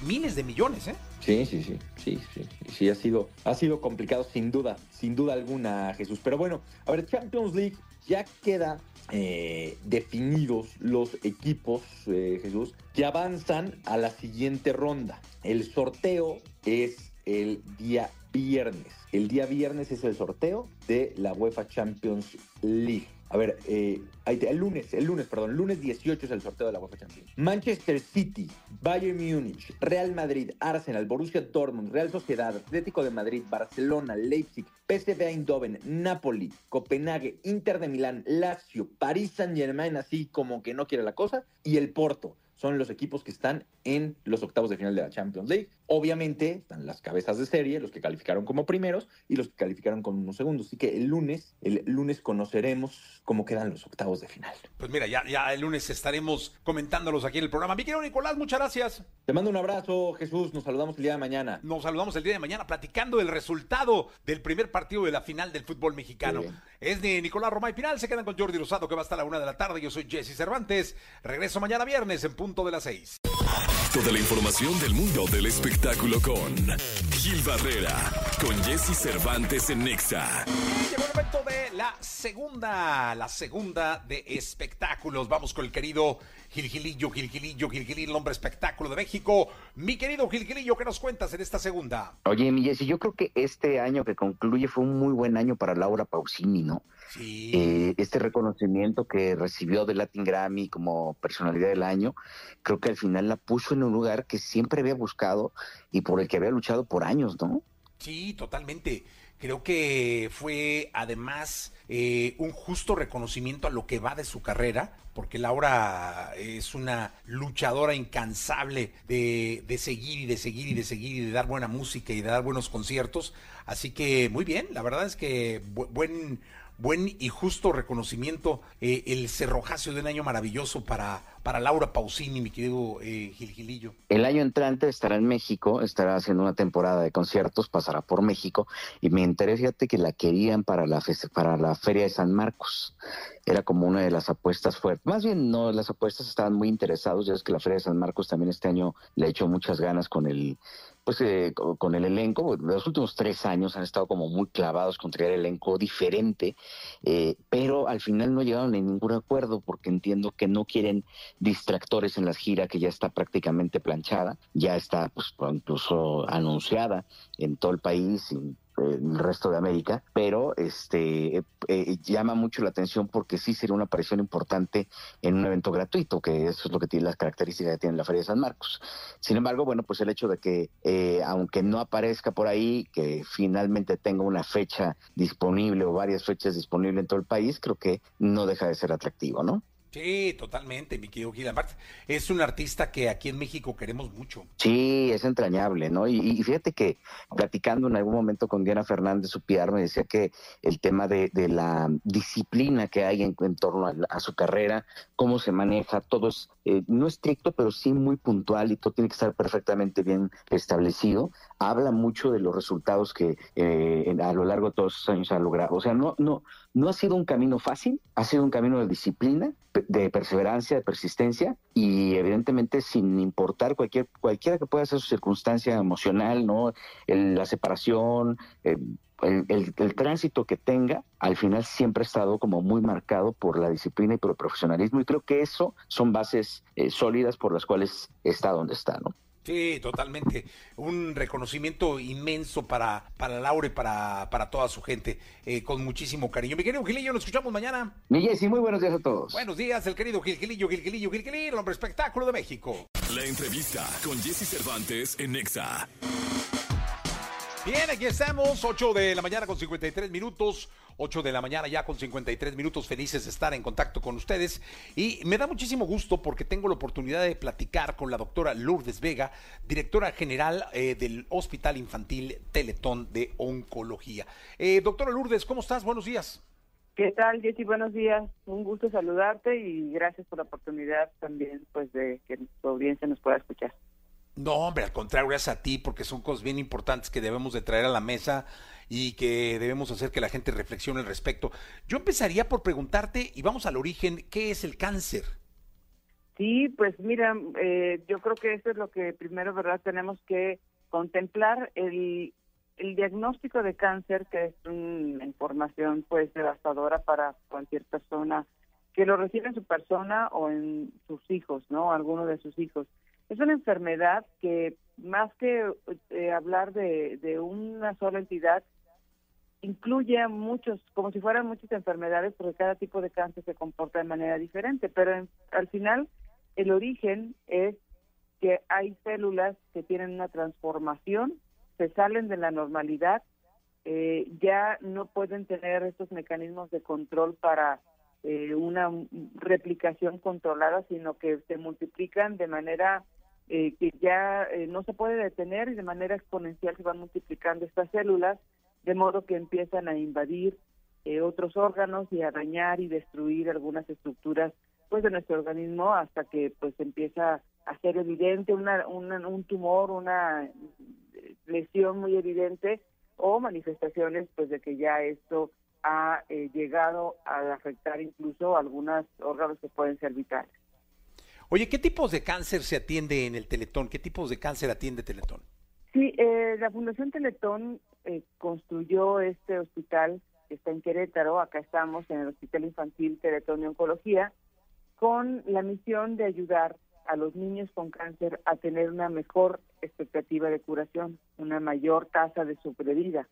miles de millones, ¿eh? Sí, sí, sí, sí, sí, sí, ha sido, ha sido complicado sin duda, sin duda alguna, Jesús. Pero bueno, a ver, Champions League ya queda eh, definidos los equipos, eh, Jesús, que avanzan a la siguiente ronda. El sorteo es el día viernes. El día viernes es el sorteo de la UEFA Champions League. A ver, eh, el lunes, el lunes, perdón, lunes 18 es el sorteo de la UEFA Champions. Manchester City, Bayern Múnich, Real Madrid, Arsenal, Borussia Dortmund, Real Sociedad, Atlético de Madrid, Barcelona, Leipzig, PSV Eindhoven, Napoli, Copenhague, Inter de Milán, Lazio, París Saint Germain, así como que no quiere la cosa, y el Porto. son los equipos que están en los octavos de final de la Champions League. Obviamente están las cabezas de serie, los que calificaron como primeros y los que calificaron como unos segundos. Así que el lunes, el lunes conoceremos cómo quedan los octavos de final. Pues mira, ya, ya el lunes estaremos comentándolos aquí en el programa. Mi querido Nicolás, muchas gracias. Te mando un abrazo, Jesús. Nos saludamos el día de mañana. Nos saludamos el día de mañana platicando del resultado del primer partido de la final del fútbol mexicano. Es de Nicolás Romay Pinal. Se quedan con Jordi Rosado, que va hasta la una de la tarde. Yo soy Jesse Cervantes. Regreso mañana viernes en punto de las seis. Toda la información del mundo del espectáculo con Gil Barrera, con Jesse Cervantes en Nexa. Llegó el momento de la segunda, la segunda de espectáculos. Vamos con el querido Gilgilillo, Gilgilillo, Gilgilillo, el hombre espectáculo de México. Mi querido Gilgilillo, ¿qué nos cuentas en esta segunda? Oye, mi Jessy, yo creo que este año que concluye fue un muy buen año para Laura Pausini, ¿no? Sí. Eh, este reconocimiento que recibió de Latin Grammy como personalidad del año, creo que al final la puso en un lugar que siempre había buscado y por el que había luchado por años, ¿no? Sí, totalmente. Creo que fue además eh, un justo reconocimiento a lo que va de su carrera, porque Laura es una luchadora incansable de, de, seguir y de seguir y de seguir y de dar buena música y de dar buenos conciertos. Así que muy bien, la verdad es que bu buen, buen y justo reconocimiento, eh, el cerrojazo de un año maravilloso para, para Laura Pausini, mi querido eh, Gil Gilillo. El año entrante estará en México, estará haciendo una temporada de conciertos, pasará por México y me interesa, fíjate que la querían para la, para la Feria de San Marcos. Era como una de las apuestas fuertes. Más bien, no, las apuestas estaban muy interesados. Ya es que la Feria de San Marcos también este año le hecho muchas ganas con el pues eh, con el elenco, los últimos tres años han estado como muy clavados con traer elenco diferente, eh, pero al final no llegaron a ningún acuerdo porque entiendo que no quieren distractores en las giras que ya está prácticamente planchada, ya está pues incluso anunciada en todo el país el resto de América, pero este eh, llama mucho la atención porque sí sería una aparición importante en un evento gratuito, que eso es lo que tiene las características que tiene la Feria de San Marcos. Sin embargo, bueno, pues el hecho de que eh, aunque no aparezca por ahí, que finalmente tenga una fecha disponible o varias fechas disponibles en todo el país, creo que no deja de ser atractivo, ¿no? Sí, totalmente, mi querido Gil. Es un artista que aquí en México queremos mucho. Sí, es entrañable, ¿no? Y, fíjate que platicando en algún momento con Diana Fernández Supiar, me decía que el tema de, la disciplina que hay en, en torno a, a, su carrera, cómo se maneja, todo es eh, no estricto, pero sí muy puntual y todo tiene que estar perfectamente bien establecido. Habla mucho de los resultados que eh, a lo largo de todos esos años ha logrado. O sea, no, no, no ha sido un camino fácil, ha sido un camino de disciplina, de perseverancia, de persistencia y evidentemente sin importar cualquier cualquiera que pueda ser su circunstancia emocional, no, el, la separación, eh, el, el, tránsito que tenga, al final siempre ha estado como muy marcado por la disciplina y por el profesionalismo y creo que eso son bases eh, sólidas por las cuales está donde está, ¿no? Sí, totalmente. Un reconocimiento inmenso para, para Laura y para, para toda su gente, eh, con muchísimo cariño. Mi querido Gilillo, nos escuchamos mañana. Mi Jessy, muy buenos días a todos. Buenos días, el querido Gil Gilillo, Gil Gilillo, Gil Gilillo, el hombre espectáculo de México. La entrevista con Jesse Cervantes en Nexa. Bien, aquí estamos, 8 de la mañana con 53 minutos, 8 de la mañana ya con 53 minutos, felices de estar en contacto con ustedes y me da muchísimo gusto porque tengo la oportunidad de platicar con la doctora Lourdes Vega, directora general eh, del Hospital Infantil Teletón de Oncología. Eh, doctora Lourdes, ¿cómo estás? Buenos días. ¿Qué tal, Jessy? Buenos días. Un gusto saludarte y gracias por la oportunidad también pues de que tu audiencia nos pueda escuchar. No, hombre, al contrario, gracias a ti, porque son cosas bien importantes que debemos de traer a la mesa y que debemos hacer que la gente reflexione al respecto. Yo empezaría por preguntarte, y vamos al origen, ¿qué es el cáncer? Sí, pues mira, eh, yo creo que eso es lo que primero, ¿verdad? Tenemos que contemplar el, el diagnóstico de cáncer, que es una información pues devastadora para cualquier persona que lo recibe en su persona o en sus hijos, ¿no? Alguno de sus hijos. Es una enfermedad que más que eh, hablar de, de, una sola entidad, incluye muchos, como si fueran muchas enfermedades, porque cada tipo de cáncer se comporta de manera diferente, pero en, al final el origen es que hay células que tienen una transformación, se salen de la normalidad, eh, ya no pueden tener estos mecanismos de control para eh, una replicación controlada, sino que se multiplican de manera eh, que ya eh, no se puede detener y de manera exponencial se van multiplicando estas células, de modo que empiezan a invadir otros órganos y a dañar y destruir algunas estructuras pues de nuestro organismo hasta que pues empieza a ser evidente una, un tumor, una lesión muy evidente o manifestaciones pues de que ya esto ha eh, llegado a afectar incluso algunos órganos que pueden ser vitales. Oye, ¿qué tipos de cáncer se atiende en el Teletón? ¿Qué tipos de cáncer atiende Teletón? Sí, eh, la Fundación Teletón eh, construyó este hospital que está en Querétaro, acá estamos en el Hospital Infantil Oncología, con la misión de ayudar a los niños con cáncer a tener una mejor expectativa de curación, una mayor tasa de sobrevida.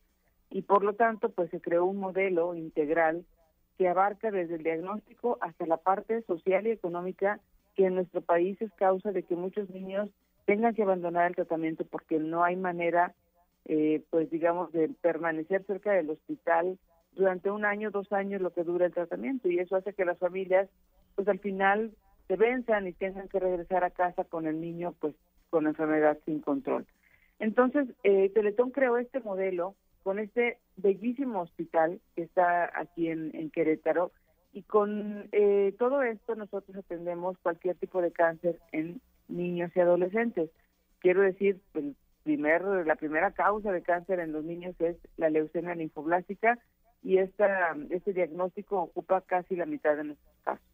Y por lo tanto pues se creó un modelo integral que abarca desde el diagnóstico hasta la parte social y económica que en nuestro país es causa de que muchos niños tengan que abandonar el tratamiento porque no hay manera, eh, pues digamos, de permanecer cerca del hospital durante un año, dos años, lo que dura el tratamiento. Y eso hace que las familias, pues al final se venzan y tengan que regresar a casa con el niño, pues con enfermedad sin control. Entonces, eh, Teletón creó este modelo con este bellísimo hospital que está aquí en, Querétaro y con eh, todo esto nosotros atendemos cualquier tipo de cáncer en niños y adolescentes. Quiero decir, el primer, la primera causa de cáncer en los niños es la leucemia linfoblástica y esta, este diagnóstico ocupa casi la mitad de nuestros casos.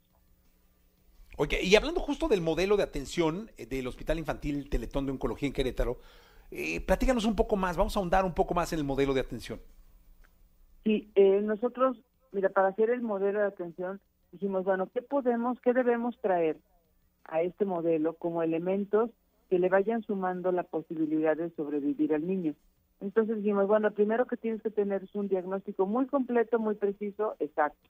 Oye, y hablando justo del modelo de atención eh, del Hospital Infantil Teletón de Oncología en Querétaro, eh, platícanos un poco más, vamos a ahondar un poco más en el modelo de atención. Sí, eh, nosotros, mira, para hacer el modelo de atención, dijimos, bueno, ¿qué podemos, qué debemos traer a este modelo como elementos que le vayan sumando la posibilidad de sobrevivir al niño? Entonces dijimos, bueno, primero que tienes que tener es un diagnóstico muy completo, muy preciso, exacto.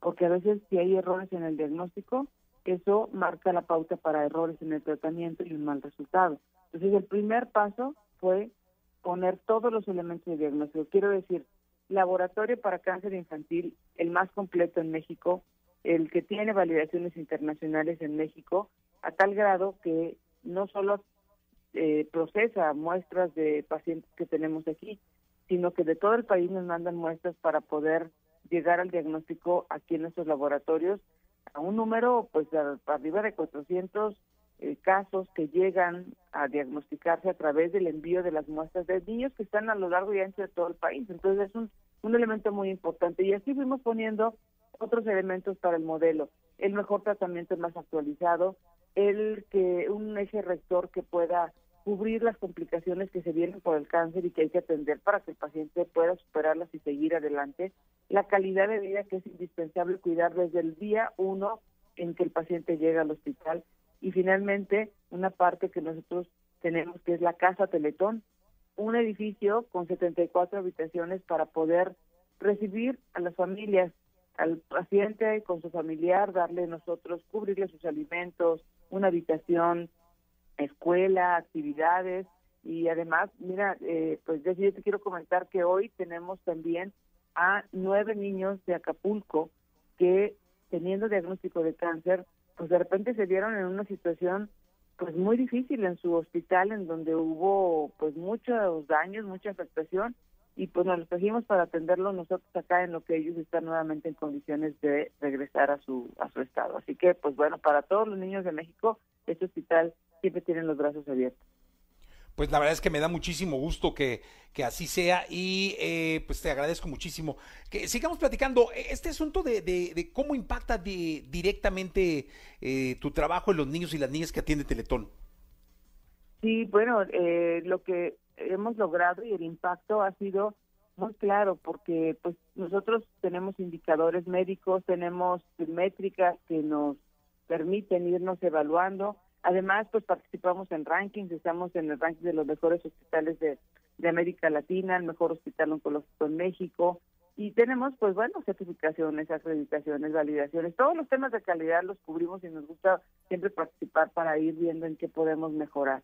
Porque a veces si hay errores en el diagnóstico, eso marca la pauta para errores en el tratamiento y un mal resultado. Entonces, el primer paso fue poner todos los elementos de diagnóstico. Quiero decir, laboratorio para cáncer infantil, el más completo en México, el que tiene validaciones internacionales en México, a tal grado que no solo eh, procesa muestras de pacientes que tenemos aquí, sino que de todo el país nos mandan muestras para poder llegar al diagnóstico aquí en nuestros laboratorios a un número pues arriba de 400 eh, casos que llegan a diagnosticarse a través del envío de las muestras de niños que están a lo largo y ancho de todo el país. Entonces es un, un elemento muy importante. Y así fuimos poniendo otros elementos para el modelo. El mejor tratamiento más actualizado, el que un eje rector que pueda cubrir las complicaciones que se vienen por el cáncer y que hay que atender para que el paciente pueda superarlas y seguir adelante, la calidad de vida que es indispensable cuidar desde el día uno en que el paciente llega al hospital. Y finalmente una parte que nosotros tenemos que es la Casa Teletón, un edificio con 74 habitaciones para poder recibir a las familias, al paciente con su familiar, darle nosotros, cubrirle sus alimentos, una habitación, escuela, actividades. Y además, mira, eh, pues yo te quiero comentar que hoy tenemos también a nueve niños de Acapulco que teniendo diagnóstico de cáncer pues de repente se vieron en una situación pues muy difícil en su hospital en donde hubo pues muchos daños, mucha afectación y pues nos los trajimos para atenderlo nosotros acá en lo que ellos están nuevamente en condiciones de regresar a su a su estado. Así que pues bueno, para todos los niños de México, este hospital siempre tiene los brazos abiertos pues la verdad es que me da muchísimo gusto que, así sea y eh, pues te agradezco muchísimo. Que sigamos platicando este asunto de, cómo impacta directamente eh, tu trabajo en los niños y las niñas que atiende Teletón. Sí, bueno, eh, lo que hemos logrado y el impacto ha sido muy claro porque pues nosotros tenemos indicadores médicos, tenemos métricas que nos permiten irnos evaluando Además, pues participamos en rankings, estamos en el ranking de los mejores hospitales de, América Latina, el mejor hospital oncológico en México, y tenemos, pues bueno, certificaciones, acreditaciones, validaciones, todos los temas de calidad los cubrimos y nos gusta siempre participar para ir viendo en qué podemos mejorar.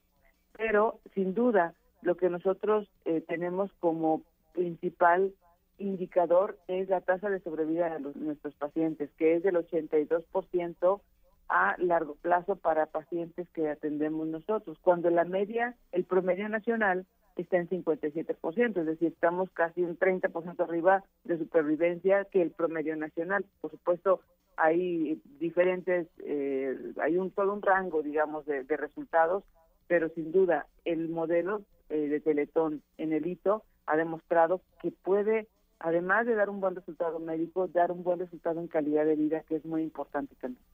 Pero, sin duda, lo que nosotros eh, tenemos como principal indicador es la tasa de sobrevida de los- nuestros pacientes, que es del 82% a largo plazo para pacientes que atendemos nosotros, cuando la media, el promedio nacional está en 57%, es decir, estamos casi un 30% arriba de supervivencia que el promedio nacional. Por supuesto, hay diferentes, eh, hay un todo un rango, digamos, de, de resultados, pero sin duda el modelo eh, de Teletón en el hito ha demostrado que puede, además de dar un buen resultado médico, dar un buen resultado en calidad de vida, que es muy importante también.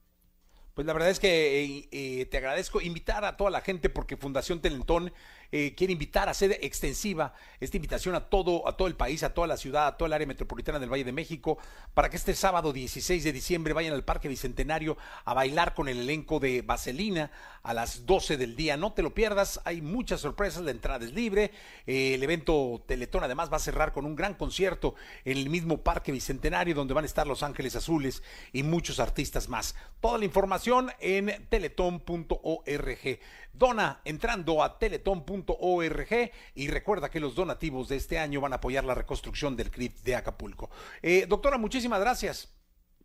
Pues la verdad es que eh, eh, te agradezco invitar a toda la gente porque Fundación Telentón eh, quiere invitar a hacer extensiva esta invitación a todo, a todo el país, a toda la ciudad, a toda el área metropolitana del Valle de México, para que este sábado 16 de diciembre vayan al Parque Bicentenario a bailar con el elenco de Vaselina a las 12 del día. No te lo pierdas, hay muchas sorpresas, la entrada es libre. eh, el evento Teletón además va a cerrar con un gran concierto en el mismo Parque Bicentenario donde van a estar Los Ángeles Azules y muchos artistas más. Toda la información en teletón.org. Dona entrando a teletón.org y recuerda que los donativos de este año van a apoyar la reconstrucción del CRIP de Acapulco. Eh, doctora, muchísimas gracias.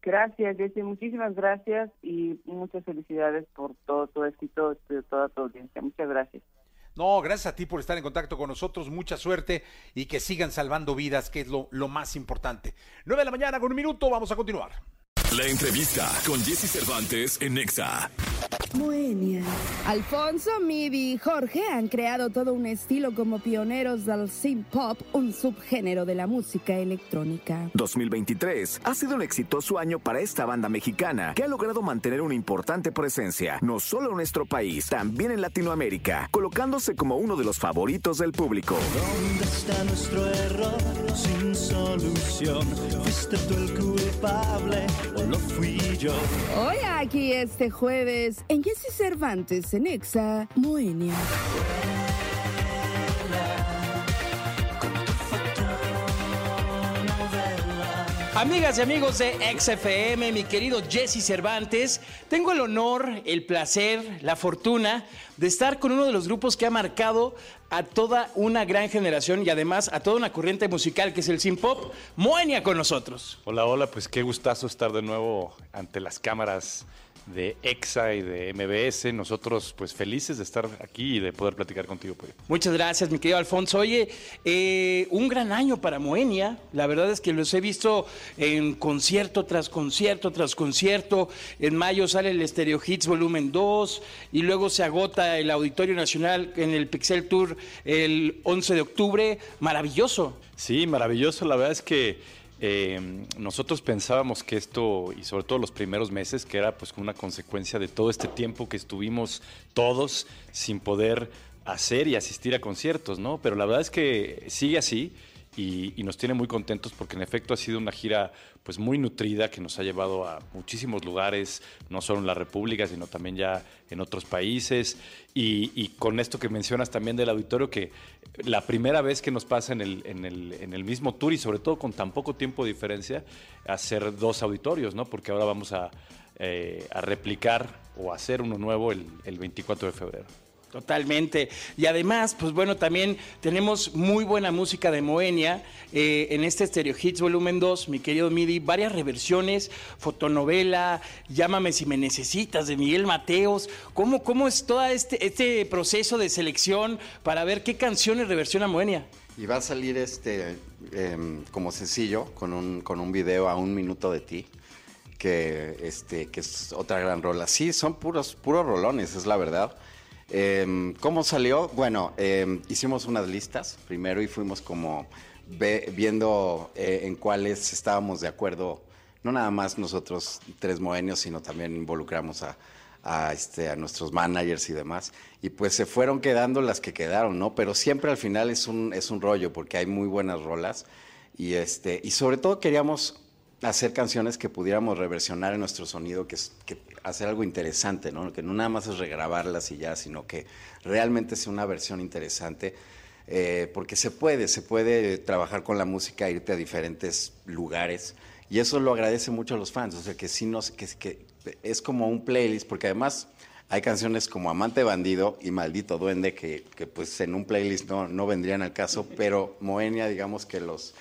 Gracias, Jessy, muchísimas gracias y muchas felicidades por todo tu éxito, de toda tu audiencia. Muchas gracias. No, gracias a ti por estar en contacto con nosotros, mucha suerte y que sigan salvando vidas, que es lo, lo más importante. 9 de la mañana con un minuto, vamos a continuar. La entrevista con Jesse Cervantes en Nexa. Moenia. Alfonso, Midi y Jorge han creado todo un estilo como pioneros del synth pop, un subgénero de la música electrónica. 2023 ha sido un exitoso año para esta banda mexicana que ha logrado mantener una importante presencia, no solo en nuestro país, también en Latinoamérica, colocándose como uno de los favoritos del público. ¿Dónde está nuestro error sin solución? ¿Fuiste tú el culpable o lo fui yo? Hoy aquí este jueves en Jesse Cervantes en Exa, Moenia. Amigas y amigos de XFM, mi querido Jesse Cervantes, tengo el honor, el placer, la fortuna de estar con uno de los grupos que ha marcado a toda una gran generación y además a toda una corriente musical que es el synth pop, con nosotros. Hola, hola, pues qué gustazo estar de nuevo ante las cámaras de EXA y de MBS. Nosotros pues felices de estar aquí y de poder platicar contigo. Pues. Muchas gracias, mi querido Alfonso. Oye, eh, un gran año para Moenia. La verdad es que los he visto en concierto tras concierto tras concierto. En mayo sale el Stereo Hits Volumen 2 y luego se agota el Auditorio Nacional en el Pixel Tour el 11 de octubre. Maravilloso. Sí, maravilloso. La verdad es que eh, nosotros pensábamos que esto, y sobre todo los primeros meses, que era pues una consecuencia de todo este tiempo que estuvimos todos sin poder hacer y asistir a conciertos, ¿no? Pero la verdad es que sigue así y, nos tiene muy contentos porque en efecto ha sido una gira pues muy nutrida que nos ha llevado a muchísimos lugares, no solo en la República, sino también ya en otros países. Y, con esto que mencionas también del auditorio, que la primera vez que nos pasa en el, en el, en el mismo tour y sobre todo con tan poco tiempo de diferencia, hacer dos auditorios, ¿no? Porque ahora vamos a, eh, replicar o hacer uno nuevo el, el 24 de febrero. Totalmente. Y además, pues bueno, también tenemos muy buena música de Moenia eh, en este Stereo Hits Volumen 2, mi querido Midi, varias reversiones, fotonovela, Llámame si me necesitas, de Miguel Mateos. ¿Cómo, cómo es todo este, este proceso de selección para ver qué canciones reversiona Moenia? Y va a salir este em, como sencillo con un, con un video a un minuto de ti, que, este, que es otra gran rola. Sí, son puros, puros rolones, es la verdad. Em, ¿Cómo salió? Bueno, em, hicimos unas listas primero y fuimos como viendo eh, en cuáles estábamos de acuerdo, no nada más nosotros tres moenios, sino también involucramos a, este, a nuestros managers y demás. Y pues se fueron quedando las que quedaron, ¿no? Pero siempre al final es un, es un rollo porque hay muy buenas rolas y, este, y sobre todo queríamos hacer canciones que pudiéramos reversionar en nuestro sonido, que, es, hacer algo interesante, ¿no? Que no nada más es regrabarlas y ya, sino que realmente sea una versión interesante. eh, porque se puede, se puede trabajar con la música, irte a diferentes lugares. Y eso lo agradece mucho a los fans. O sea, que sí nos, que, que es como un playlist, porque además hay canciones como Amante Bandido y Maldito Duende, que, que pues en un playlist no, no vendrían al caso, pero Moenia, digamos que los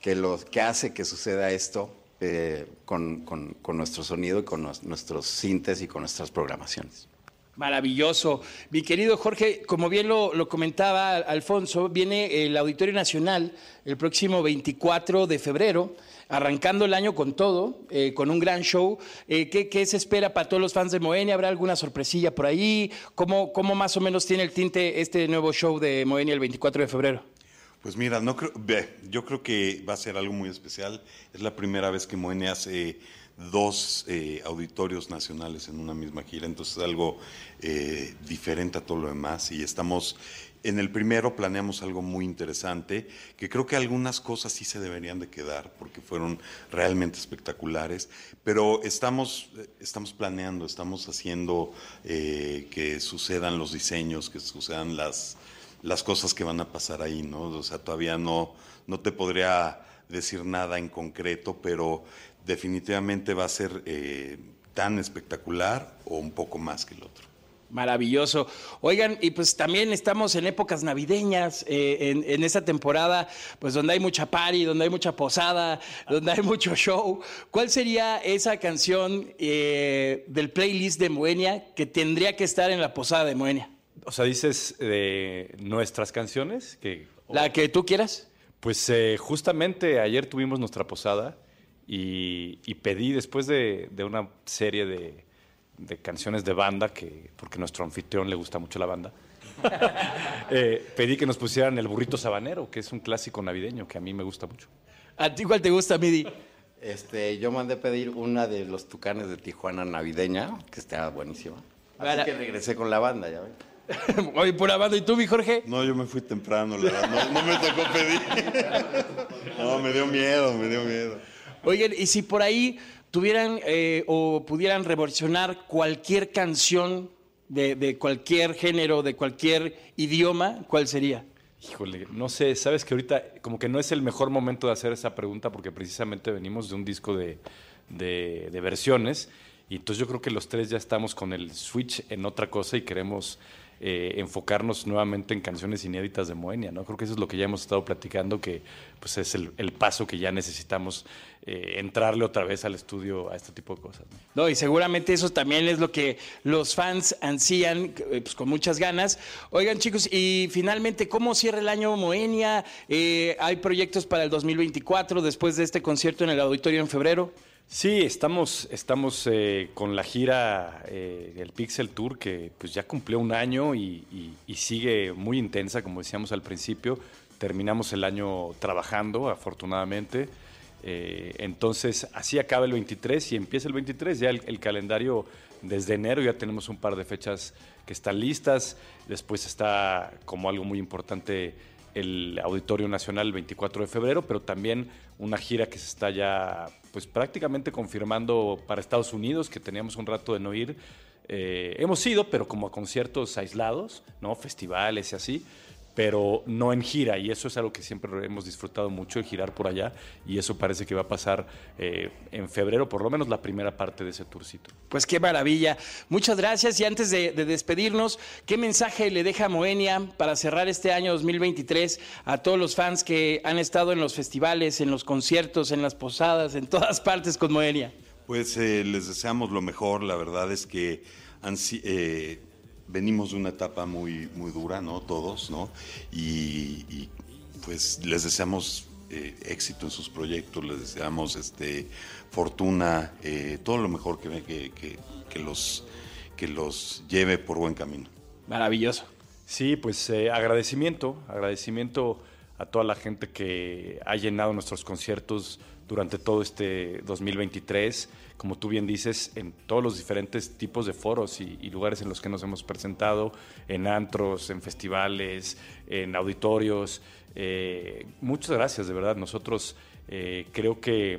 que, los, que hace que suceda esto eh, con, con- con nuestro sonido y con nuestros sintes y con nuestras programaciones. Maravilloso. Mi querido Jorge, como bien lo, lo comentaba Alfonso, viene el Auditorio Nacional el próximo 24 de febrero, arrancando el año con todo, eh, con un gran show. Eh, ¿qué, qué se espera para todos los fans de Moenia? ¿Habrá alguna sorpresilla por ahí? ¿Cómo, ¿Cómo más o menos tiene el tinte este nuevo show de Moenia el 24 de febrero? Pues mira, no creo, yo creo que va a ser algo muy especial. Es la primera vez que Moenia hace dos eh, auditorios nacionales en una misma gira, entonces es algo eh, diferente a todo lo demás. Y estamos, en el primero planeamos algo muy interesante, que creo que algunas cosas sí se deberían de quedar, porque fueron realmente espectaculares, pero estamos, estamos planeando, estamos haciendo eh, que sucedan los diseños, que sucedan las las cosas que van a pasar ahí, ¿no? O sea, todavía no, no te podría decir nada en concreto, pero definitivamente va a ser eh, tan espectacular o un poco más que el otro. Maravilloso. Oigan, y pues también estamos en épocas navideñas, eh, en, en esta temporada, pues donde hay mucha party, donde hay mucha posada, donde hay mucho show. ¿Cuál sería esa canción eh, del playlist de Moenia que tendría que estar en la posada de Moenia? O sea, dices de nuestras canciones que La que tú quieras. Pues eh, justamente ayer tuvimos nuestra posada y, y pedí después de, de una serie de, de canciones de banda, que, porque a nuestro anfitrión le gusta mucho la banda, eh, pedí que nos pusieran el burrito sabanero, que es un clásico navideño que a mí me gusta mucho. ¿A ti cuál te gusta, Midi? Este, yo mandé pedir una de los tucanes de Tijuana navideña, que está buenísima. Así Para- que regresé con la banda, ya ven. Oye, pura banda. ¿Y tú, mi Jorge? No, yo me fui temprano, la verdad. No, no me tocó pedir. No, me dio miedo, me dio miedo. Oigan, y si por ahí tuvieran eh, o pudieran reversionar cualquier canción de, de cualquier género, de cualquier idioma, ¿cuál sería? Híjole, no sé, sabes que ahorita como que no es el mejor momento de hacer esa pregunta porque precisamente venimos de un disco de, de- de versiones y entonces yo creo que los tres ya estamos con el switch en otra cosa y queremos eh, enfocarnos nuevamente en canciones inéditas de Moenia, ¿no? Creo que eso es lo que ya hemos estado platicando, que pues es el, paso que ya necesitamos eh, entrarle otra vez al estudio a este tipo de cosas. ¿no? No, y seguramente eso también es lo que los fans ansían eh, pues, con muchas ganas. Oigan, chicos, y finalmente, ¿cómo cierra el año Moenia? Eh, ¿Hay proyectos para el 2024 después de este concierto en el auditorio en febrero? Sí, estamos, estamos eh, con la gira, eh, el Pixel Tour, que pues ya cumplió un año y, sigue muy intensa, como decíamos al principio. Terminamos el año trabajando, afortunadamente. Eh, entonces, así acaba el 23 y empieza el 23. Ya el calendario desde enero ya tenemos un par de fechas que están listas. Después está como algo muy importante el Auditorio Nacional el 24 de febrero, pero también una gira que se está ya pues prácticamente confirmando para Estados Unidos, que teníamos un rato de no ir. Eh, hemos ido, pero como a conciertos aislados, ¿no? Festivales y así, pero no en gira, y eso es algo que siempre hemos disfrutado mucho, el girar por allá, y eso parece que va a pasar eh, en febrero, por lo menos la primera parte de ese tourcito. Pues qué maravilla. Muchas gracias. Y antes de, de despedirnos, ¿qué mensaje le deja Moenia para cerrar este año 2023 a todos los fans que han estado en los festivales, en los conciertos, en las posadas, en todas partes con Moenia? Pues eh, les deseamos lo mejor. La verdad es que han eh, venimos de una etapa muy, muy dura, ¿no? Todos, ¿no? Y, y, pues les deseamos eh, éxito en sus proyectos, les deseamos este, fortuna, eh, todo lo mejor que, que, que- que los, que los lleve por buen camino. Maravilloso. Sí, pues eh, agradecimiento, agradecimiento a toda la gente que ha llenado nuestros conciertos durante todo este 2023, como tú bien dices, en todos los diferentes tipos de foros y, lugares en los que nos hemos presentado, en antros, en festivales, en auditorios. Eh, muchas gracias, de verdad. Nosotros eh, creo que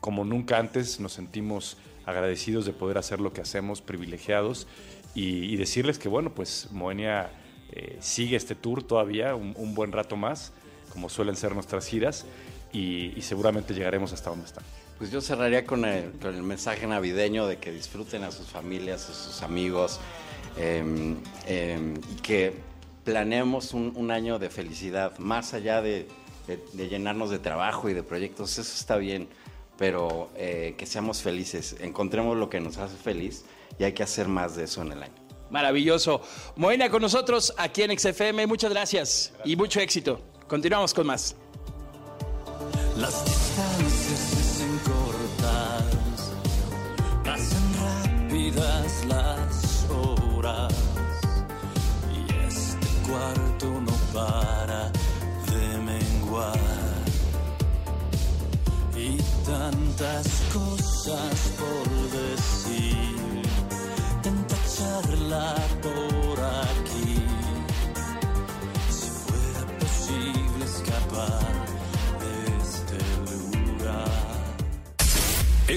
como nunca antes nos sentimos agradecidos de poder hacer lo que hacemos, privilegiados, y, decirles que, bueno, pues Moenia eh, sigue este tour todavía un buen rato más, como suelen ser nuestras giras, y, y seguramente llegaremos hasta donde están. Pues yo cerraría con el, con el mensaje navideño de que disfruten a sus familias, a sus amigos, eh, eh, y que planeemos un, un año de felicidad, más allá de, de, de llenarnos de trabajo y de proyectos, eso está bien, pero eh, que seamos felices, encontremos lo que nos hace feliz y hay que hacer más de eso en el año. Maravilloso. Moena con nosotros aquí en XFM. Muchas gracias y mucho éxito. Continuamos con más. Las distancias se hacen cortas, pasan rápidas las horas y este cuarto no para de menguar. Y tantas cosas por decir, tanta charla